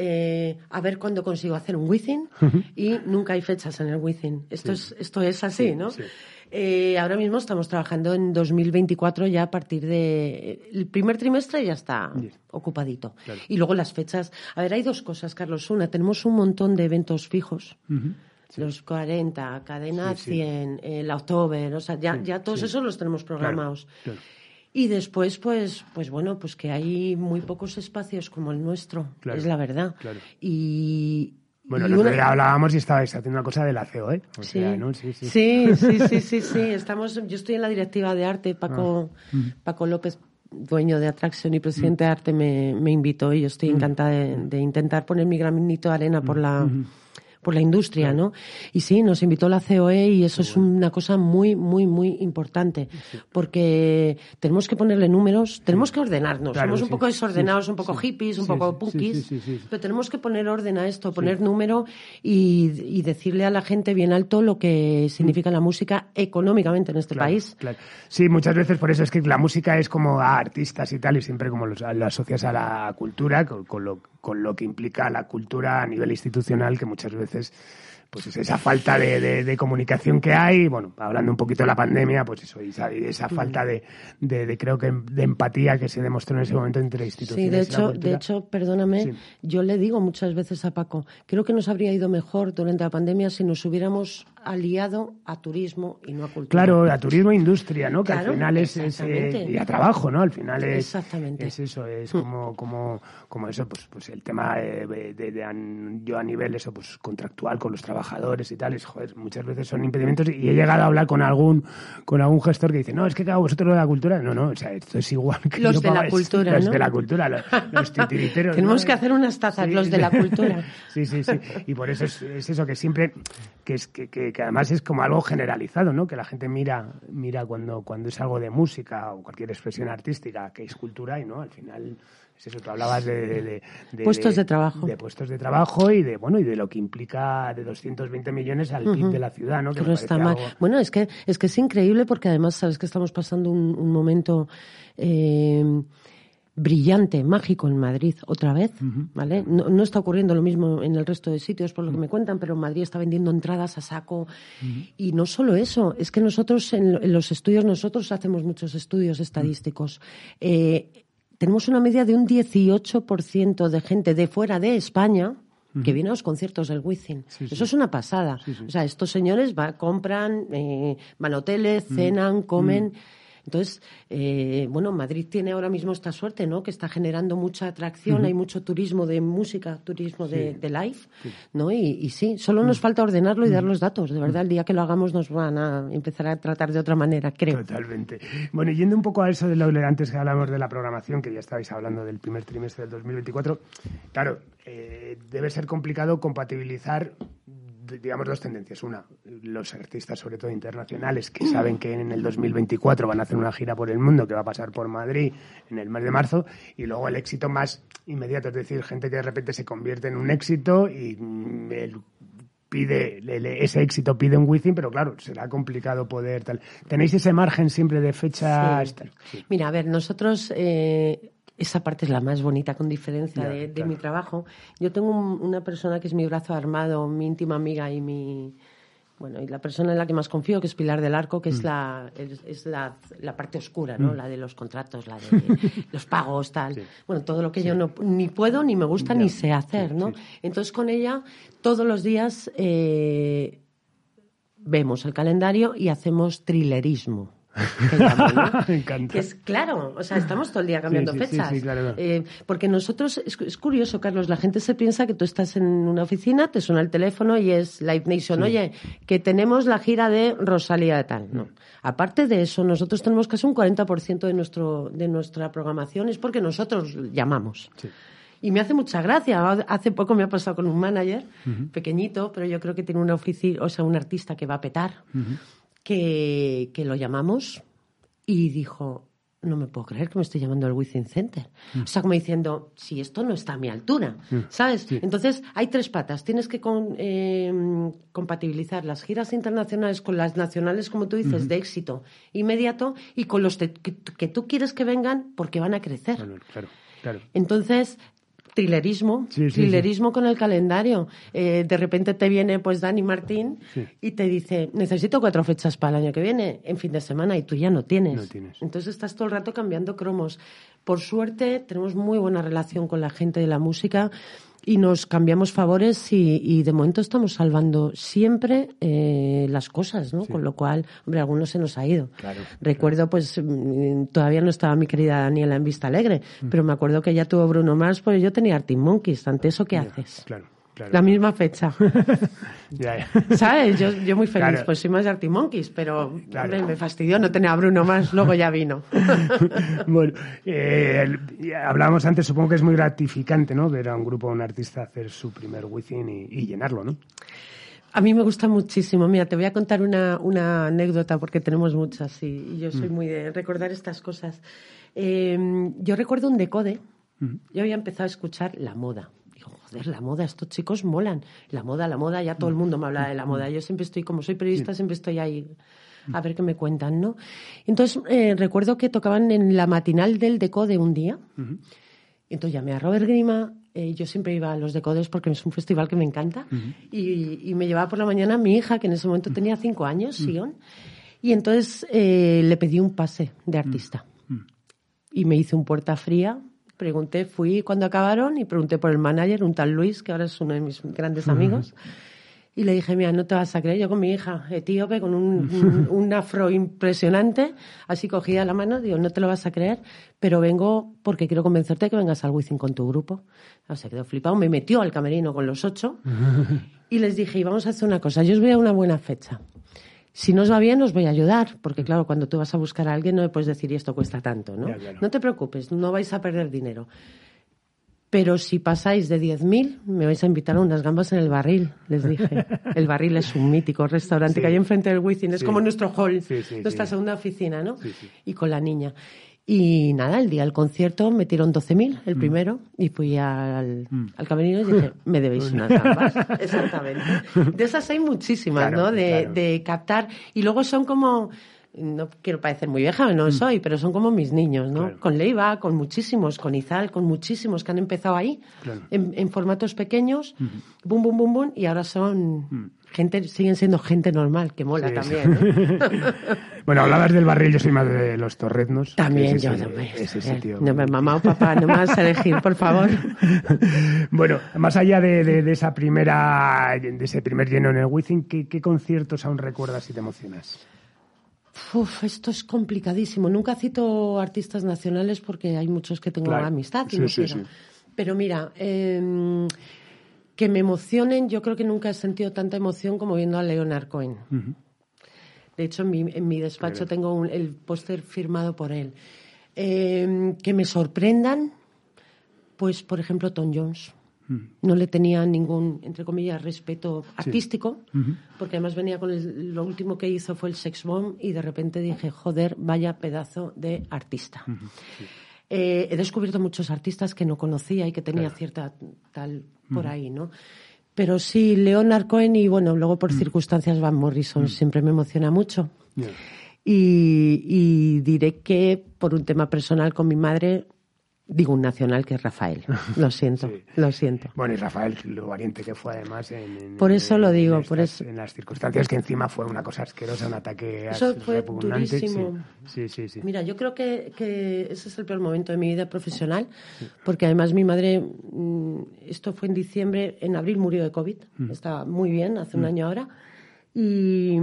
eh, a ver cuándo consigo hacer un Within (laughs) y nunca hay fechas en el Within. Esto, es, esto es así, ¿no? Eh, ahora mismo estamos trabajando en 2024 ya a partir de el primer trimestre ya está ocupadito. Y luego las fechas. A ver, hay dos cosas, Carlos. Una, tenemos un montón de eventos fijos. Los 40, Cadena 100, el October, o sea, ya, ya todos esos los tenemos programados. Y después, pues, pues bueno, pues que hay muy pocos espacios como el nuestro, es la verdad. Y, bueno, el otro día hablábamos y estabais haciendo una cosa del aceo, ¿eh? sí. sí, sí. sí, sí, sí, Estamos, yo estoy en la directiva de arte, Paco, ah, Paco López, dueño de Atracción y presidente de arte, me, me invitó y yo estoy encantada de, intentar poner mi granito de arena por la por la industria, ¿no? Y sí, nos invitó la COE y eso es una cosa muy, muy, muy importante, porque tenemos que ponerle números, tenemos que ordenarnos. Somos un poco desordenados, un poco hippies, un poco punkis, pero tenemos que poner orden a esto, poner número y, decirle a la gente bien alto lo que significa la música económicamente en este país. Sí, muchas veces por eso es que la música es como a artistas y tal, y siempre como lo asocias a la cultura, con, lo, con lo que implica la cultura a nivel institucional, que muchas veces pues esa falta de, de, comunicación que hay, bueno, hablando un poquito de la pandemia, pues eso, esa, esa falta de, de, creo que de empatía que se demostró en ese momento entre instituciones. Sí, de hecho, de hecho, perdóname, yo le digo muchas veces a Paco, creo que nos habría ido mejor durante la pandemia si nos hubiéramos aliado a turismo y no a cultura. Claro, a turismo e industria, ¿no? Que al final es, eh, y a trabajo, ¿no? Al final es, exactamente. es eso, es hmm. como, como, como eso, pues, pues el tema de, de, yo a nivel eso, pues contractual con los trabajadores trabajadores y tales, joder, muchas veces son impedimentos y he llegado a hablar con algún con algún gestor que dice, no, es que cada vosotros de la cultura, no, no, o sea, esto es igual que los de la cultura, los de la cultura, los, titiriteros. (laughs) Tenemos que hacer unas tazas, los de la cultura. (laughs) sí, sí, sí, y por eso es, eso que siempre, que, es, que, que, además es como algo generalizado, ¿no? Que la gente mira, mira cuando, cuando es algo de música o cualquier expresión artística que es cultura y no, al final es eso, tú hablabas de, puestos de, trabajo. De puestos de trabajo y de bueno y de lo que implica de 220 millones al PIB de la ciudad, ¿no? Que está mal. Bueno, es que es que es increíble porque además sabes que estamos pasando un, momento eh, brillante, mágico en Madrid otra vez, ¿vale? No, está ocurriendo lo mismo en el resto de sitios por lo que me cuentan, pero Madrid está vendiendo entradas a saco y no solo eso, es que nosotros en, los estudios nosotros hacemos muchos estudios estadísticos. Eh, tenemos una media de un 18% de gente de fuera de España que viene a los conciertos del Wizzing. Eso es una pasada. O sea, estos señores va, compran, eh, van a hoteles, cenan, comen. Entonces, eh, bueno, Madrid tiene ahora mismo esta suerte, ¿no? Que está generando mucha atracción, hay mucho turismo de música, turismo de, live, ¿no? Y, sí, solo nos falta ordenarlo y dar los datos. De verdad, el día que lo hagamos nos van a empezar a tratar de otra manera, creo. Totalmente. Bueno, yendo un poco a eso de lo antes que hablamos de la programación, que ya estabais hablando del primer trimestre del 2024, claro, eh, debe ser complicado compatibilizar digamos, dos tendencias. Una, los artistas, sobre todo internacionales, que saben que en el 2024 van a hacer una gira por el mundo que va a pasar por Madrid en el mes de marzo. Y luego el éxito más inmediato, es decir, gente que de repente se convierte en un éxito y pide ese éxito pide un Wizzing, pero claro, será complicado poder tal. ¿Tenéis ese margen siempre de fecha? Mira, a ver, nosotros eh, esa parte es la más bonita, con diferencia de, mi trabajo. Yo tengo una persona que es mi brazo armado, mi íntima amiga y mi. Bueno, y la persona en la que más confío, que es Pilar del Arco, que es, mm. la, es, la, la, parte oscura, ¿no? Mm. La de los contratos, la de (laughs) los pagos, tal. Bueno, todo lo que yo no, ni puedo, ni me gusta, ni sé hacer, ¿no? Entonces, con ella, todos los días eh, vemos el calendario y hacemos trilerismo. (laughs) Me encanta. es claro, o sea, estamos todo el día cambiando fechas. Eh, porque nosotros, es, curioso, Carlos, la gente se piensa que tú estás en una oficina, te suena el teléfono y es Live Nation, oye, que tenemos la gira de Rosalía de tal. No. Aparte de eso, nosotros tenemos casi un 40% de, nuestro, de nuestra programación es porque nosotros llamamos. Y me hace mucha gracia. Hace poco me ha pasado con un manager, pequeñito, pero yo creo que tiene una oficina, o sea, un artista que va a petar que, lo llamamos y dijo, no me puedo creer que me estoy llamando al Within Center. Mm. O sea, como diciendo, si esto no está a mi altura, mm. ¿sabes? Entonces, hay tres patas. Tienes que eh, compatibilizar las giras internacionales con las nacionales, como tú dices, de éxito inmediato y con los que, tú quieres que vengan porque van a crecer. claro, claro. Entonces, trilerismo, con el calendario. Eh, de repente te viene pues Dani Martín y te dice, necesito cuatro fechas para el año que viene, en fin de semana, y tú ya no tienes. No tienes. Entonces estás todo el rato cambiando cromos. Por suerte tenemos muy buena relación con la gente de la música y nos cambiamos favores y, de momento estamos salvando siempre eh, las cosas, ¿no? Con lo cual, hombre, algunos se nos ha ido. Recuerdo, pues, mm, todavía no estaba mi querida Daniela en Vista Alegre, mm. pero me acuerdo que ella tuvo Bruno Mars, pues yo tenía Arctic Monkeys. Ante eso, ¿qué haces? Claro. La misma fecha. (laughs) ¿Sabes? Yo, yo muy feliz, pues soy más de Arctic Monkeys, pero me fastidió no tener a Bruno más, luego ya vino. (laughs) bueno, eh, hablábamos antes, supongo que es muy gratificante, ¿no? Ver a un grupo, a un artista hacer su primer Wizzing y, llenarlo, ¿no? A mí me gusta muchísimo. Mira, te voy a contar una, una anécdota porque tenemos muchas y, yo soy mm. muy de recordar estas cosas. Eh, yo recuerdo un decode. Yo había empezado a escuchar la moda joder, la moda, estos chicos molan. La moda, la moda, ya todo el mundo me habla de la moda. Yo siempre estoy, como soy periodista, siempre estoy ahí a ver qué me cuentan, ¿no? Entonces, eh, recuerdo que tocaban en la matinal del Decode un día. Entonces llamé a Robert Grima, eh, yo siempre iba a los Decodes porque es un festival que me encanta, y, me llevaba por la mañana a mi hija, que en ese momento tenía cinco años, Sion, y entonces eh, le pedí un pase de artista. Y me hice un puerta fría Pregunté, fui cuando acabaron y pregunté por el manager, un tal Luis, que ahora es uno de mis grandes amigos. Y le dije, mira, no te vas a creer, yo con mi hija etíope, con (laughs) un, afro impresionante, así cogida la mano, digo, no te lo vas a creer, pero vengo porque quiero convencerte que vengas al Wizzing con tu grupo. O sea, quedó flipado, me metió al camerino con los ocho y les dije, y vamos a hacer una cosa, yo os voy a una buena fecha. Si no os va bien, os voy a ayudar, porque claro, cuando tú vas a buscar a alguien no le puedes decir y esto cuesta tanto, ¿no? No te preocupes, no vais a perder dinero. Pero si pasáis de 10.000, me vais a invitar a unas gambas en el barril, les dije. El barril es un mítico restaurante que hay enfrente del Wizzing, es como nuestro hall, nuestra segunda oficina, ¿no? Y con la niña. Y nada, el día del concierto metieron 12.000, el mm. primero, y fui al, mm. al camerino y dije, (laughs) me debéis unas (laughs) gambas. Exactamente. De esas hay muchísimas, ¿no? De, de captar. Y luego son como no quiero parecer muy vieja, no mm. soy, pero son como mis niños, ¿no? Con Leiva, con muchísimos, con Izal, con muchísimos que han empezado ahí, en, formatos pequeños, bum, bum, bum, bum, y ahora son gente, siguen siendo gente normal, que mola también. (laughs) Bueno, hablabas del barril, yo soy más de los torretnos. También yo, no me, ese sitio. No me mamá o papá, no me vas a elegir, por favor. (laughs) bueno, más allá de, esa primera, de ese primer lleno en el Wizzing, ¿qué, conciertos aún recuerdas y te emocionas? Uf, esto es complicadísimo. Nunca cito artistas nacionales porque hay muchos que tengo amistad y no quiero. Pero mira, em, que me emocionen, yo creo que nunca he sentido tanta emoción como viendo a Leonard Cohen. De hecho, en mi, en mi despacho tengo el póster firmado por él. Em, que me sorprendan, pues, por ejemplo, Tom Jones. No le tenía ningún, entre comillas, respeto artístico, porque además venía con lo último que hizo fue el Sex Bomb y de repente dije, joder, vaya pedazo de artista. Eh, he descubierto muchos artistas que no conocía y que tenía cierta tal por ahí, ¿no? Pero sí, Leonard Cohen y bueno, luego por circunstancias Van Morrison siempre me emociona mucho. Y, y, diré que por un tema personal con mi madre Digo un nacional que es Rafael. (laughs) Lo siento, lo siento. Bueno, y Rafael, lo valiente que fue además en, por eso lo digo, por eso. En las circunstancias que encima fue una cosa asquerosa, un ataque Eso fue durísimo. Sí, sí, sí, Mira, yo creo que, que, ese es el peor momento de mi vida profesional, porque además mi madre, mm, esto fue en diciembre, en abril murió de COVID, mm. estaba muy bien, hace un mm. año ahora, y...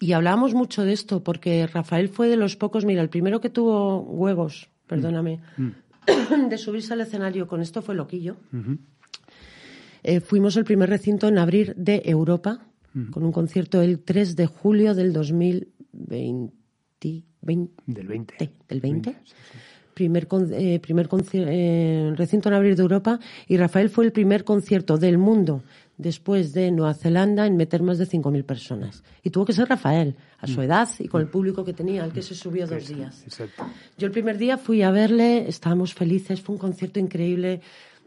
Y hablábamos mucho de esto porque Rafael fue de los pocos, mira, el primero que tuvo huevos perdóname, mm. (coughs) de subirse al escenario con esto fue Loquillo. Eh, fuimos el primer recinto en abrir de Europa con un concierto el 3 de julio del 2020. del 20. del 20. Primer, eh, primer eh, recinto en abrir de Europa y Rafael fue el primer concierto del mundo después de Nueva Zelanda en meter más de 5.000 personas. Y tuvo que ser Rafael, a su mm. edad y con el público que tenía, al que se subió dos días. Yo el primer día fui a verle, estábamos felices, fue un concierto increíble.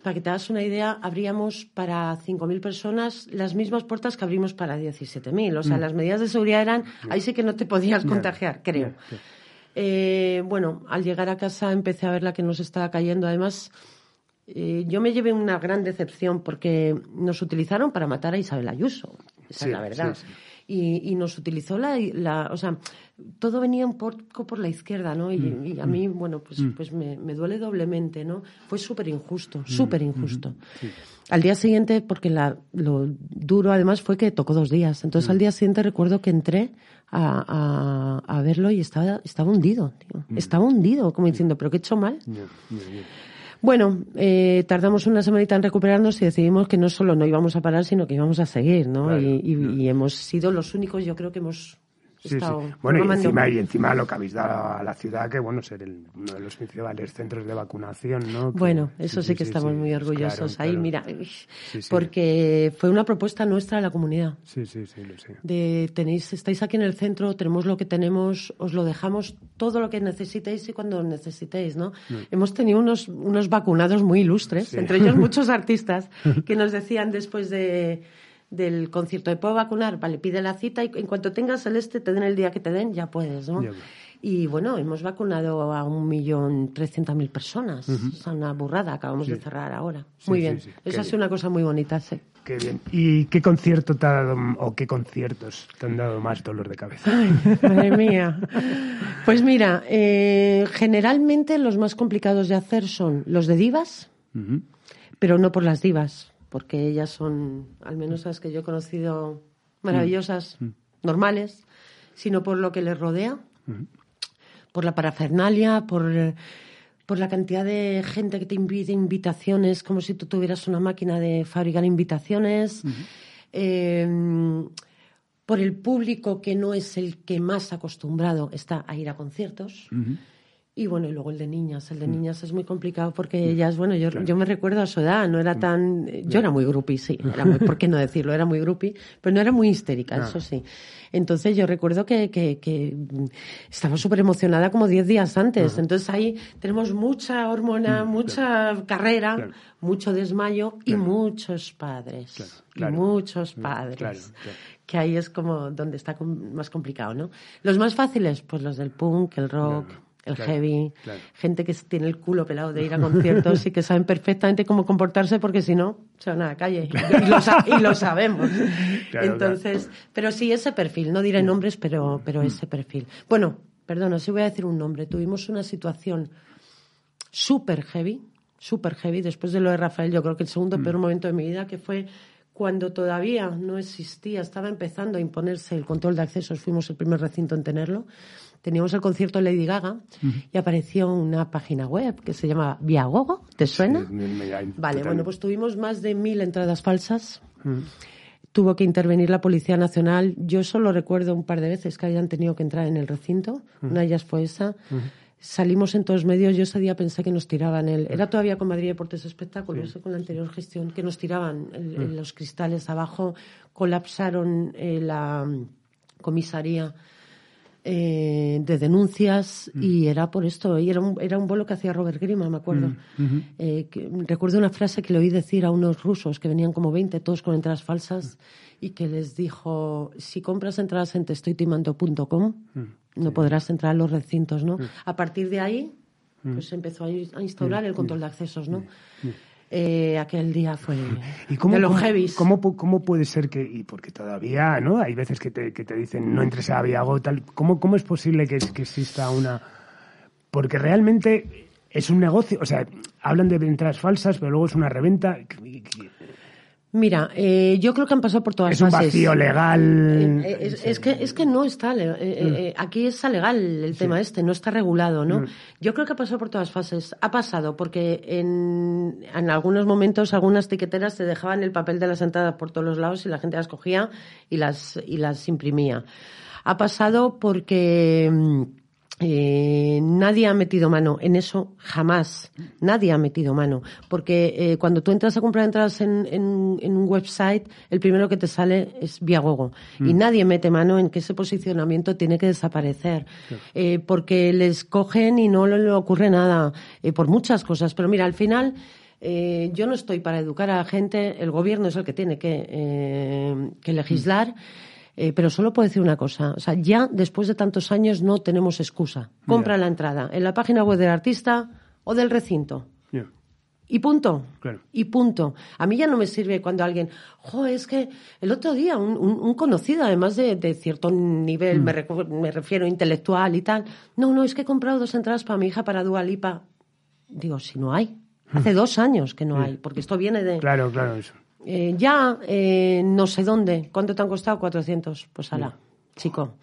Para que te hagas una idea, abríamos para 5.000 personas las mismas puertas que abrimos para 17.000. O sea, mm. las medidas de seguridad eran, ahí sí que no te podías contagiar, creo. Eh, bueno, al llegar a casa empecé a ver la que nos estaba cayendo. Además, eh, yo me llevé una gran decepción porque nos utilizaron para matar a Isabel Ayuso, esa es la verdad. Y, nos utilizó la, o sea, todo venía un poco por la izquierda, ¿no? Y, mm, a mí, mm. bueno, pues, mm. pues me, duele doblemente, ¿no? Fue súper injusto, súper injusto. Al día siguiente, porque lo duro además fue que tocó dos días, entonces al día siguiente recuerdo que entré a, verlo y estaba, estaba hundido, tío. Estaba hundido, como diciendo, ¿pero qué he hecho mal? Bueno, eh, tardamos una semanita en recuperarnos y decidimos que no solo no íbamos a parar, sino que íbamos a seguir, ¿no? y, hemos sido los únicos, yo creo que hemos Sí, sí. Bueno, y encima, y encima lo que habéis dado a la ciudad, que bueno, ser el, uno de los principales centros de vacunación, ¿no? bueno, eso sí, que estamos muy orgullosos. Ahí, mira, (laughs) porque fue una propuesta nuestra a la comunidad. Sí, sí, sí, lo sé. De tenéis, estáis aquí en el centro, tenemos lo que tenemos, os lo dejamos todo lo que necesitéis y cuando necesitéis, ¿no? Mm. Hemos tenido unos, unos vacunados muy ilustres, entre ellos (laughs) muchos artistas, que nos decían después de del concierto. de puedo vacunar? Vale, pide la cita y en cuanto tengas el este, te den el día que te den, ya puedes, ¿no? Y bueno, hemos vacunado a un millón trescientas mil personas. Es una burrada, acabamos de cerrar ahora. Muy bien. Eso ha sido una cosa muy bonita, sí. Qué bien. ¿Y qué concierto te ha dado, o qué conciertos te han dado más dolor de cabeza? madre mía. Pues mira, eh, generalmente los más complicados de hacer son los de divas, pero no por las divas porque ellas son, al menos las que yo he conocido, maravillosas, mm. Mm. normales, sino por lo que les rodea, mm. por la parafernalia, por, por la cantidad de gente que te invita invitaciones, como si tú tuvieras una máquina de fabricar invitaciones. Em, por el público que no es el que más acostumbrado está a ir a conciertos. Y bueno, y luego el de niñas. El de mm. niñas es muy complicado porque mm. ellas, bueno, yo, yo me recuerdo a su edad, no era mm. tan. Yo era muy grupi, sí. (laughs) Era muy, ¿Por qué no decirlo? Era muy grupi, pero no era muy histérica, ah. eso sí. Entonces yo recuerdo que, que, que estaba súper emocionada como 10 días antes. Entonces ahí tenemos mucha hormona, mucha carrera, mucho desmayo y muchos padres. Y muchos padres. Que ahí es como donde está más complicado, ¿no? Los más fáciles, pues los del punk, el rock el heavy, gente que tiene el culo pelado de ir a conciertos y que saben perfectamente cómo comportarse porque si no, se van a la calle. Y, lo, sabemos. Entonces, pero sí, ese perfil, no diré nombres, pero, pero ese perfil. Bueno, perdona, sí voy a decir un nombre. Tuvimos una situación súper heavy, súper heavy, después de lo de Rafael, yo creo que el segundo mm. peor momento de mi vida, que fue cuando todavía no existía, estaba empezando a imponerse el control de accesos, fuimos el primer recinto en tenerlo. Teníamos el concierto de Lady Gaga y apareció una página web que se llama Viagogo, ¿te suena? vale, bueno, pues tuvimos más de mil entradas falsas. Tuvo que intervenir la Policía Nacional. Yo solo recuerdo un par de veces que hayan tenido que entrar en el recinto. Una de ellas fue esa salimos en todos medios. Yo ese día pensé que nos tiraban el. Era todavía con Madrid Deportes Espectáculos, con la anterior gestión, que nos tiraban mm. los cristales abajo, colapsaron eh, la comisaría. Eh, de denuncias mm. y era por esto, y era un, era un vuelo que hacía Robert Grima, me acuerdo. Mm, eh, recuerdo una frase que le oí decir a unos rusos que venían como 20, todos con entradas falsas, y que les dijo, si compras entradas en testoytimando.com, no podrás entrar a los recintos, ¿no? Mm. A partir de ahí, mm. pues se empezó a instaurar el mm. control de accesos, ¿no? Eh, aquel día fue ¿Y cómo, de los heavies. ¿cómo, ¿Cómo puede ser que, y porque todavía, ¿no? Hay veces que te, que te dicen no entres a Viago, tal. ¿Cómo, cómo es posible que, que exista una...? Porque realmente es un negocio, o sea, hablan de entradas falsas, pero luego es una reventa. Mira, eh, yo creo que han pasado por todas es fases. Es un vacío legal. Eh, eh, es, que, es que no está. Mm. aquí está legal el tema este, no está regulado, ¿no? Mm. Yo creo que ha pasado por todas fases. Ha pasado porque en, en algunos momentos algunas tiqueteras te dejaban el papel de las entradas por todos los lados y la gente las cogía y las, y las imprimía. Ha pasado porque mm, eh, nadie ha metido mano en eso jamás. Nadie ha metido mano. Porque eh, cuando tú entras a comprar entradas en, un website, el primero que te sale es Viagogo. Y mm. nadie mete mano en que ese posicionamiento tiene que desaparecer. Eh, porque les cogen y no le, ocurre nada. por muchas cosas. Pero mira, al final. yo no estoy para educar a la gente, el gobierno es el que tiene que, que legislar. Eh, pero solo puedo decir una cosa. O sea, ya después de tantos años no tenemos excusa. Compra la entrada en la página web del artista o del recinto. Y punto. Y punto. A mí ya no me sirve cuando alguien, jo, es que el otro día un, conocido, además de, cierto nivel, me, mm. me, refiero intelectual y tal, no, no, es que he comprado dos entradas para mi hija para Dualipa. Digo, si no hay. Hace dos años que no hay, porque esto viene de... Claro, claro, eso. Eh, ya eh, no sé dónde. ¿Cuánto te han costado? 400. Pues ala, chico.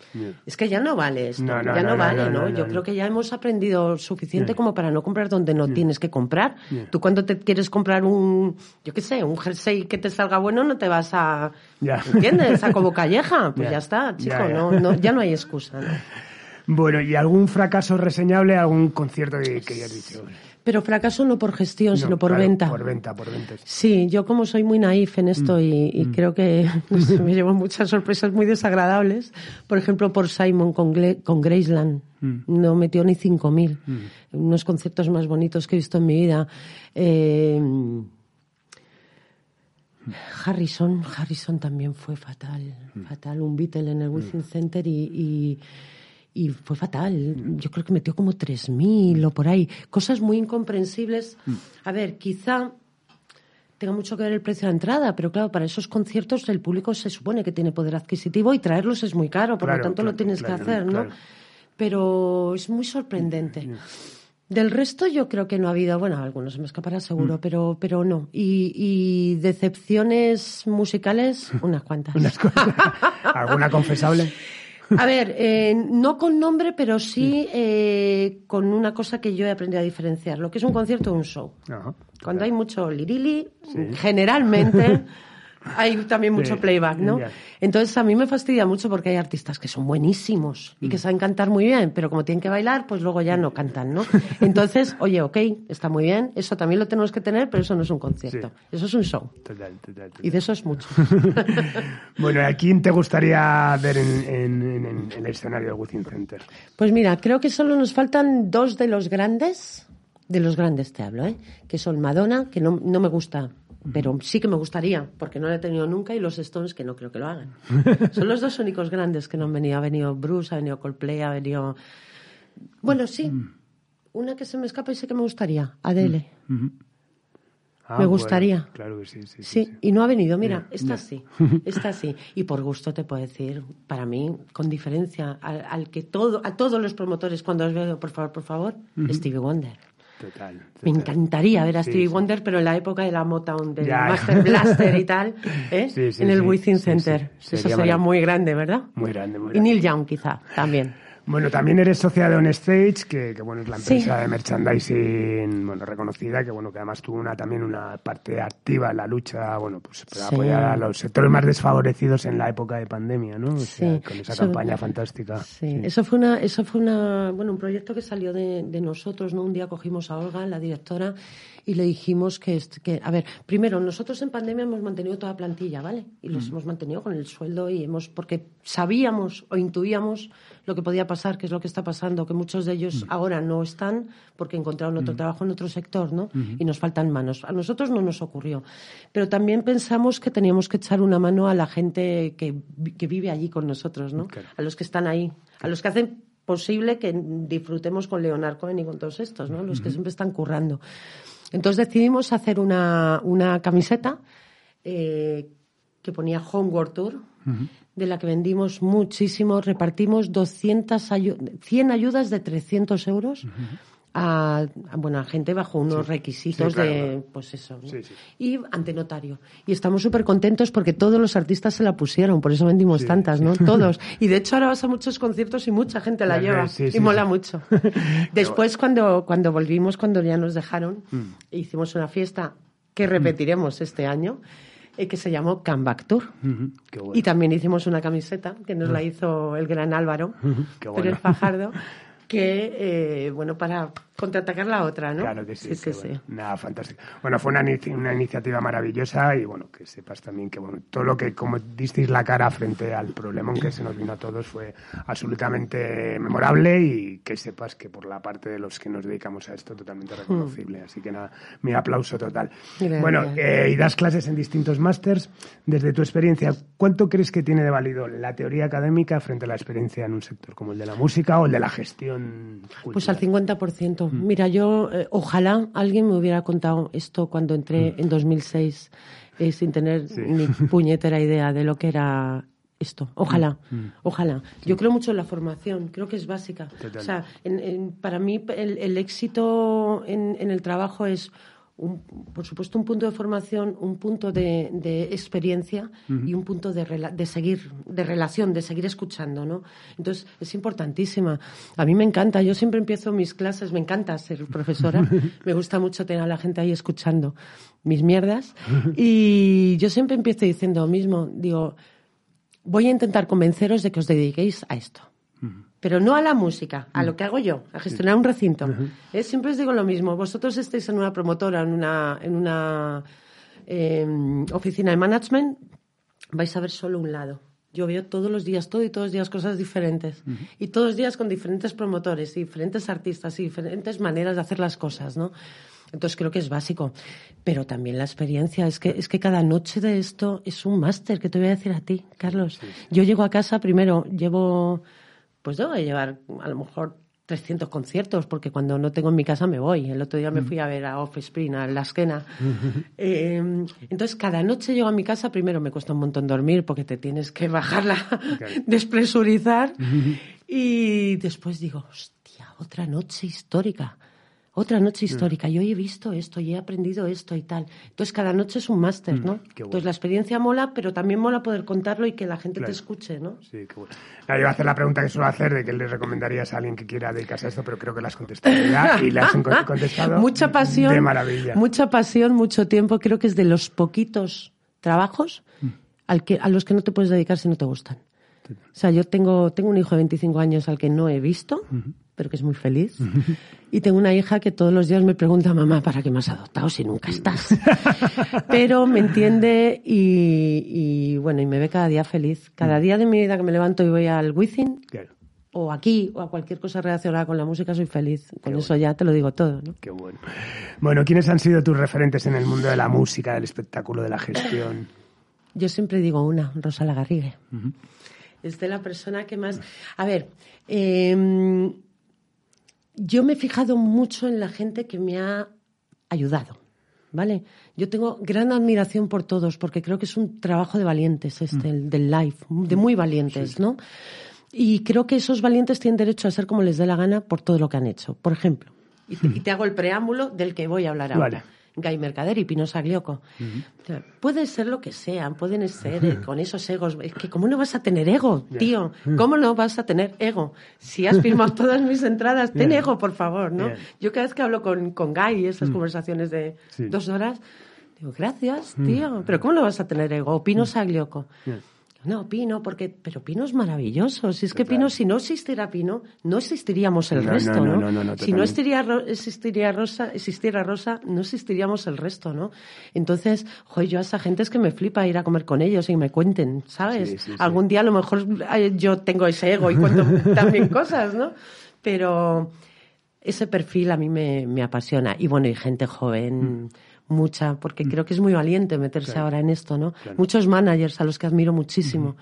Es que ya no vale esto. ya no, vale, ¿no? Yo creo que ya hemos aprendido suficiente como para no comprar donde no tienes que comprar. Tú cuando te quieres comprar un, yo qué sé, un jersey que te salga bueno, no te vas a... ¿Entiendes? A como (laughs) calleja. Pues ya está, chico. No, ya no hay excusa. (laughs) Bueno, ¿y algún fracaso reseñable, algún concierto que, que hayas dicho? Pero fracaso no por gestión, sino por venta. Por venta, por venta. Sí, yo como soy muy naif en esto mm, y, mm. creo que (laughs) me llevo muchas sorpresas muy desagradables. Por ejemplo, por Simon con, con Graceland. Mm. No metió ni 5.000. Unos conceptos más bonitos que he visto en mi vida. Eh, Harrison, Harrison también fue fatal, fatal, un Beatle en el Within Center y, y fue fatal. Yo creo que metió como 3.000 o por ahí. Cosas muy incomprensibles. Mm. A ver, quizá tenga mucho que ver el precio de entrada, pero claro, para esos conciertos el público se supone que tiene poder adquisitivo y traerlos es muy caro, por lo tanto lo tienes que hacer, ¿no? Pero es muy sorprendente. Del resto yo creo que no ha habido, bueno, algunos se me escapará seguro, mm. pero, pero no. Y, y decepciones musicales, (laughs) unas cuantas. ¿Alguna confesable? (laughs) A ver, eh, no con nombre, pero sí eh, con una cosa que yo he aprendido a diferenciar, lo que es un concierto o un show. Cuando hay mucho lirili, generalmente (laughs) hay también mucho playback, ¿no? Entonces a mí me fastidia mucho porque hay artistas que son buenísimos y que mm. saben cantar muy bien, pero como tienen que bailar, pues luego ya no cantan, ¿no? (laughs) Entonces, oye, ok, está muy bien, eso también lo tenemos que tener, pero eso no es un concierto, eso es un show. Total, total, Y de eso es mucho. (laughs) bueno, ¿a quién te gustaría ver en, el escenario del Within Center? Pues mira, creo que solo nos faltan dos de los grandes, de los grandes te hablo, ¿eh? que son Madonna, que no, no me gusta pero sí que me gustaría, porque no lo he tenido nunca, y los Stones, que no creo que lo hagan. (laughs) Son los dos únicos grandes que no han venido. Ha venido Bruce, ha venido Coldplay, ha venido Bueno, sí. Una que se me escapa y sé que me gustaría, Adele. Ah, Me bueno, gustaría. claro que sí, sí. sí, Sí, sí. y no ha venido. Mira, esta sí, (laughs) esta sí. Y por gusto te puedo decir, para mí, con diferencia, al, al que todo, a todos los promotores cuando os veo, por favor, por favor, Stevie Wonder. Total. Me encantaría ver a Stevie sí. Wonder, pero en la época de la Motown, del Ya. Master Blaster y tal, (laughs) ¿eh? Sí, en el Within Center. Eso Sería muy grande, ¿verdad? Muy grande, muy Y grande. Neil Young, quizá, también. Bueno, también eres socia de On Stage, que, que, bueno, es la Sí. empresa de merchandising bueno, reconocida, que bueno, que además tuvo una, también una parte activa en la lucha, bueno, pues para Sí. apoyar a los sectores más desfavorecidos en la época de pandemia, ¿no? O sea, Sí. con esa Eso- campaña fantástica. Sí, eso fue una, eso fue una, bueno, un proyecto que salió de, de nosotros, ¿no? Un día cogimos a Olga, la directora, y le dijimos que, que, a ver, primero, nosotros en pandemia hemos mantenido toda plantilla, ¿vale? Y los hemos mantenido con el sueldo y hemos, porque sabíamos o intuíamos lo que podía pasar, que es lo que está pasando, que muchos de ellos ahora no están porque encontraron otro trabajo en otro sector, ¿no? Y nos faltan manos. A nosotros no nos ocurrió. Pero también pensamos que teníamos que echar una mano a la gente que, vi- que vive allí con nosotros, ¿no? A los que están ahí, a los que hacen posible que disfrutemos con Leonard Cohen y con todos estos, ¿no? Los que siempre están currando. Entonces decidimos hacer una, una camiseta eh, que ponía Homeward Tour, de la que vendimos muchísimo. Repartimos 200 ayu- 100 ayudas de 300 euros. A, a, bueno, a gente bajo unos requisitos Sí, claro, de, claro. pues eso, ¿no? Sí, sí. y ante notario. Y estamos súper contentos porque todos los artistas se la pusieron, por eso vendimos Sí, tantas, sí. ¿no? (laughs) Todos. Y de hecho ahora vas a muchos conciertos y mucha gente la lleva. sí, y sí, mola sí. mucho. (laughs) (laughs) Después, cuando, cuando volvimos, cuando ya nos dejaron, hicimos una fiesta que repetiremos este año, eh, que se llamó Comeback Tour. Ujú, qué bueno. Y también hicimos una camiseta que nos la hizo el gran Álvaro, Qué pero bueno. el Fajardo, que, eh, bueno, para contraatacar la otra, ¿no? Claro que sí. Sí, qué sí, bueno. sí. Nada, fantástico. Bueno, fue una, una iniciativa maravillosa y bueno, que sepas también que bueno, todo lo que como disteis la cara frente al problema que se nos vino a todos fue absolutamente memorable y que sepas que por la parte de los que nos dedicamos a esto totalmente reconocible. Así que nada, mi aplauso total. Gracias. Bueno, eh, y das clases en distintos másters. Desde tu experiencia, ¿cuánto crees que tiene de válido la teoría académica frente a la experiencia en un sector como el de la música o el de la gestión cultural? Pues al 50%. Mira, yo eh, ojalá alguien me hubiera contado esto cuando entré en 2006 eh, sin tener ni (laughs) puñetera idea de lo que era esto. Ojalá, ojalá. Yo creo mucho en la formación, creo que es básica. Total. O sea, en- en- para mí el, el éxito en, en el trabajo es, un- por supuesto, un punto de formación, un punto de, de experiencia y un punto de, rela- de seguir, de relación, de seguir escuchando, ¿no? Entonces, es importantísima. A mí me encanta, yo siempre empiezo mis clases, me encanta ser profesora, (laughs) me gusta mucho tener a la gente ahí escuchando mis mierdas (laughs) y yo siempre empiezo diciendo lo mismo, digo, voy a intentar convenceros de que os dediquéis a esto. Pero no a la música, a lo que hago yo, a gestionar un recinto. Eh, Siempre os digo lo mismo. Vosotros estáis en una promotora, en una, en una eh, oficina de management, vais a ver solo un lado. Yo veo todos los días, todo y todos los días cosas diferentes. Y todos los días con diferentes promotores, y diferentes artistas y diferentes maneras de hacer las cosas, ¿no? Entonces creo que es básico. Pero también la experiencia. Es que, es que cada noche de esto es un máster, que te voy a decir a ti, Carlos. Yo llego a casa, primero, llevo, pues debo de llevar a lo mejor 300 conciertos, porque cuando no tengo en mi casa me voy. El otro día me fui a ver a Offspring, a La Esquena. (laughs) Eh, entonces, cada noche llego a mi casa, primero me cuesta un montón dormir, porque te tienes que bajarla, (laughs) despresurizar. (laughs) Y después digo, hostia, otra noche histórica. Otra noche histórica. Yo he visto esto y he aprendido esto y tal. Entonces, cada noche es un máster, ¿no? qué bueno. Entonces, la experiencia mola, pero también mola poder contarlo y que la gente Claro. te escuche, ¿no? Sí, qué bueno. Nada, yo iba a hacer la pregunta que suelo hacer de qué le recomendarías a alguien que quiera dedicarse a esto, pero creo que la has contestado ya y la has (laughs) contestado mucha pasión, de maravilla. mucha pasión, mucho tiempo. Creo que es de los poquitos trabajos Mm. al que, a los que no te puedes dedicar si no te gustan. O sea, yo tengo, tengo un hijo de 25 años al que no he visto, pero que es muy feliz. Y tengo una hija que todos los días me pregunta, mamá, ¿para qué me has adoptado si nunca estás? (laughs) pero me entiende y, y, bueno, y me ve cada día feliz. Cada día de mi vida que me levanto y voy al Within, Claro, o aquí, o a cualquier cosa relacionada con la música, soy feliz. Con eso ya te lo digo todo, ¿no? qué bueno. Bueno, ¿quiénes han sido tus referentes en el mundo de la música, del espectáculo, de la gestión? Yo siempre digo una, Rosa Lagarrigue. Es de la persona que más... A ver, eh, yo me he fijado mucho en la gente que me ha ayudado. ¿Vale? Yo tengo gran admiración por todos, porque creo que es un trabajo de valientes, este, el del live, de muy valientes, ¿no? Y creo que esos valientes tienen derecho a ser como les dé la gana por todo lo que han hecho. Por ejemplo, y te, y te hago el preámbulo del que voy a hablar ahora. Vale. Guy Mercader y Pino Saglioco. O sea, puede ser lo que sean, pueden ser eh, (laughs) con esos egos. Es que, ¿cómo no vas a tener ego, tío? ¿Cómo no vas a tener ego? Si has firmado (laughs) todas mis entradas, ten ego, por favor, ¿no? Yo cada vez que hablo con, con Guy, esas conversaciones de Sí. dos horas, digo, gracias, tío. Pero ¿cómo no vas a tener ego? Pino Saglioco. Bien. No, Pino, porque, pero Pino es maravilloso. Si es que Pino, si no existiera Pino, no existiríamos el No, resto, no, ¿no? no, no, no, si no existiría, existiría Rosa, existiera Rosa, no existiríamos el resto, ¿no? Entonces, joder, yo a esa gente es que me flipa ir a comer con ellos y me cuenten, ¿sabes? Sí, sí, sí. Algún día a lo mejor yo tengo ese ego y cuento (laughs) también cosas, ¿no? Pero ese perfil a mí me, me apasiona. Y bueno, y gente joven, mucha, porque creo que es muy valiente meterse ahora en esto, ¿no? Muchos managers a los que admiro muchísimo,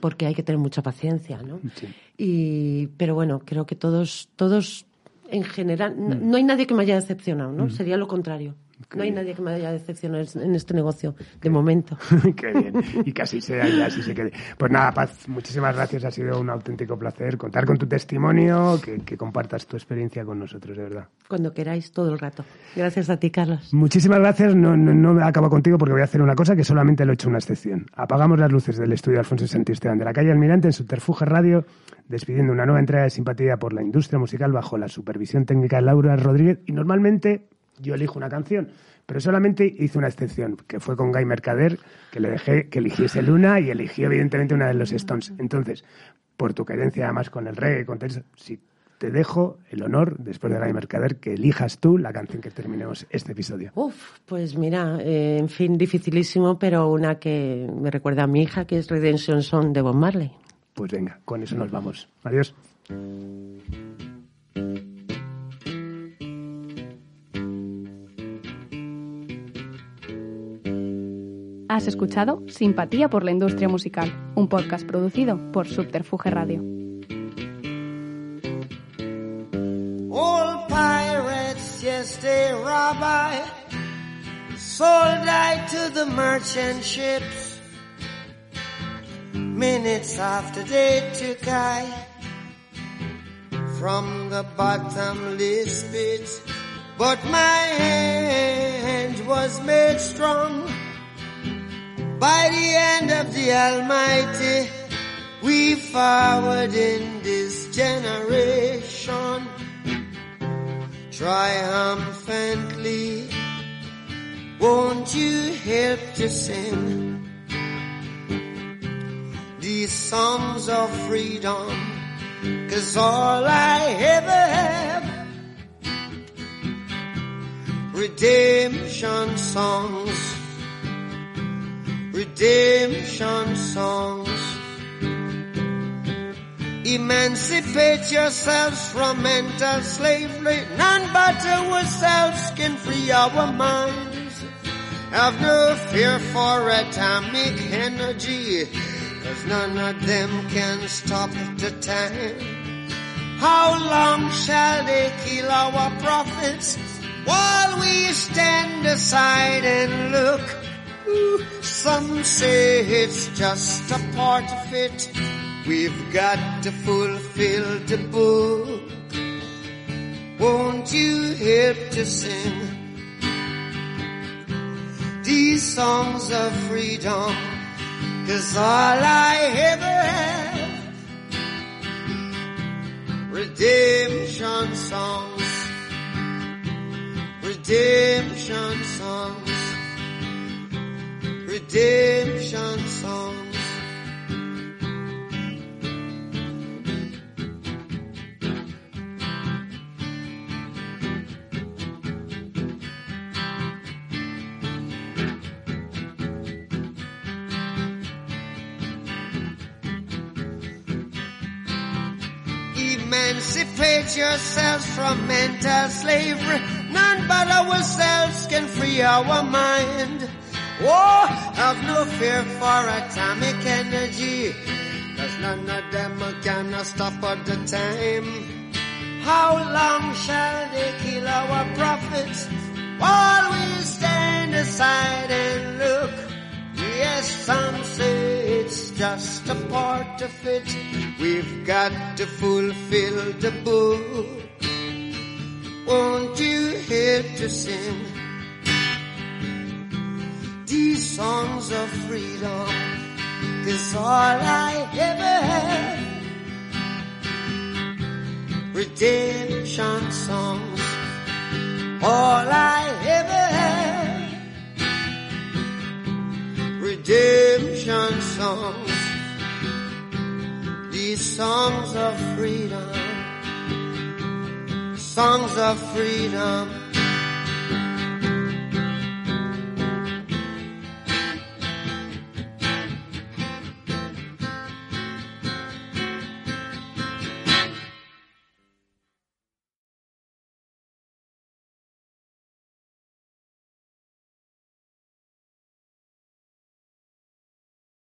porque hay que tener mucha paciencia, ¿no? Sí. Y, pero bueno, creo que todos, todos en general, no, no hay nadie que me haya decepcionado, ¿no? Sería lo contrario. No hay nadie que me haya decepcionado en este negocio, de momento. (laughs) Qué bien. Y casi sea y así se quede. Pues nada, Paz, muchísimas gracias. Ha sido un auténtico placer contar con tu testimonio, que, que compartas tu experiencia con nosotros, de verdad. Cuando queráis, todo el rato. Gracias a ti, Carlos. Muchísimas gracias. No, no, no acabo contigo porque voy a hacer una cosa que solamente lo he hecho una excepción. Apagamos las luces del estudio Alfonso Santisteban de la calle Almirante en Subterfuge Radio, despidiendo una nueva entrega de simpatía por la industria musical bajo la supervisión técnica de Laura Rodríguez. Y normalmente yo elijo una canción, pero solamente hice una excepción, que fue con Guy Mercader, que le dejé que eligiese Luna y eligió evidentemente una de los Stones. Entonces, por tu carencia además con el reggae, con eso, si te dejo el honor, después de Guy Mercader, que elijas tú la canción que terminemos este episodio. Uf, pues mira, eh, en fin, dificilísimo, pero una que me recuerda a mi hija, que es Redemption Song de Bob Marley. Pues venga, con eso nos vamos. Adiós. Has escuchado Simpatía por la Industria Musical, un podcast producido por Subterfuge Radio. Old pirates, yes, they rob I. Sold I to the merchant ships. Minutes after they took I from the bottomless pit. But my hand was made strong by the hand of the Almighty. We forward in this generation triumphantly. Won't you help to sing these songs of freedom? Cause all I ever have redemption songs, redemption songs. Emancipate yourselves from mental slavery. None but ourselves can free our minds. Have no fear for atomic energy, cause none of them can stop the time. How long shall they kill our prophets while we stand aside and look? Some say it's just a part of it. We've got to fulfill the book. Won't you help to sing these songs of freedom? Cause all I ever have, redemption songs, redemption songs, redemption songs. Emancipate yourselves from mental slavery. None but ourselves can free our mind. Oh, have no fear for atomic energy. Cause none of them are gonna stop at the time. How long shall they kill our prophets while we stand aside and look? Yes, some say it's just a part of it. We've got to fulfill the book. Won't you help to sing songs of freedom? is all I ever had redemption songs. All I ever had, redemption songs. These songs of freedom, songs of freedom.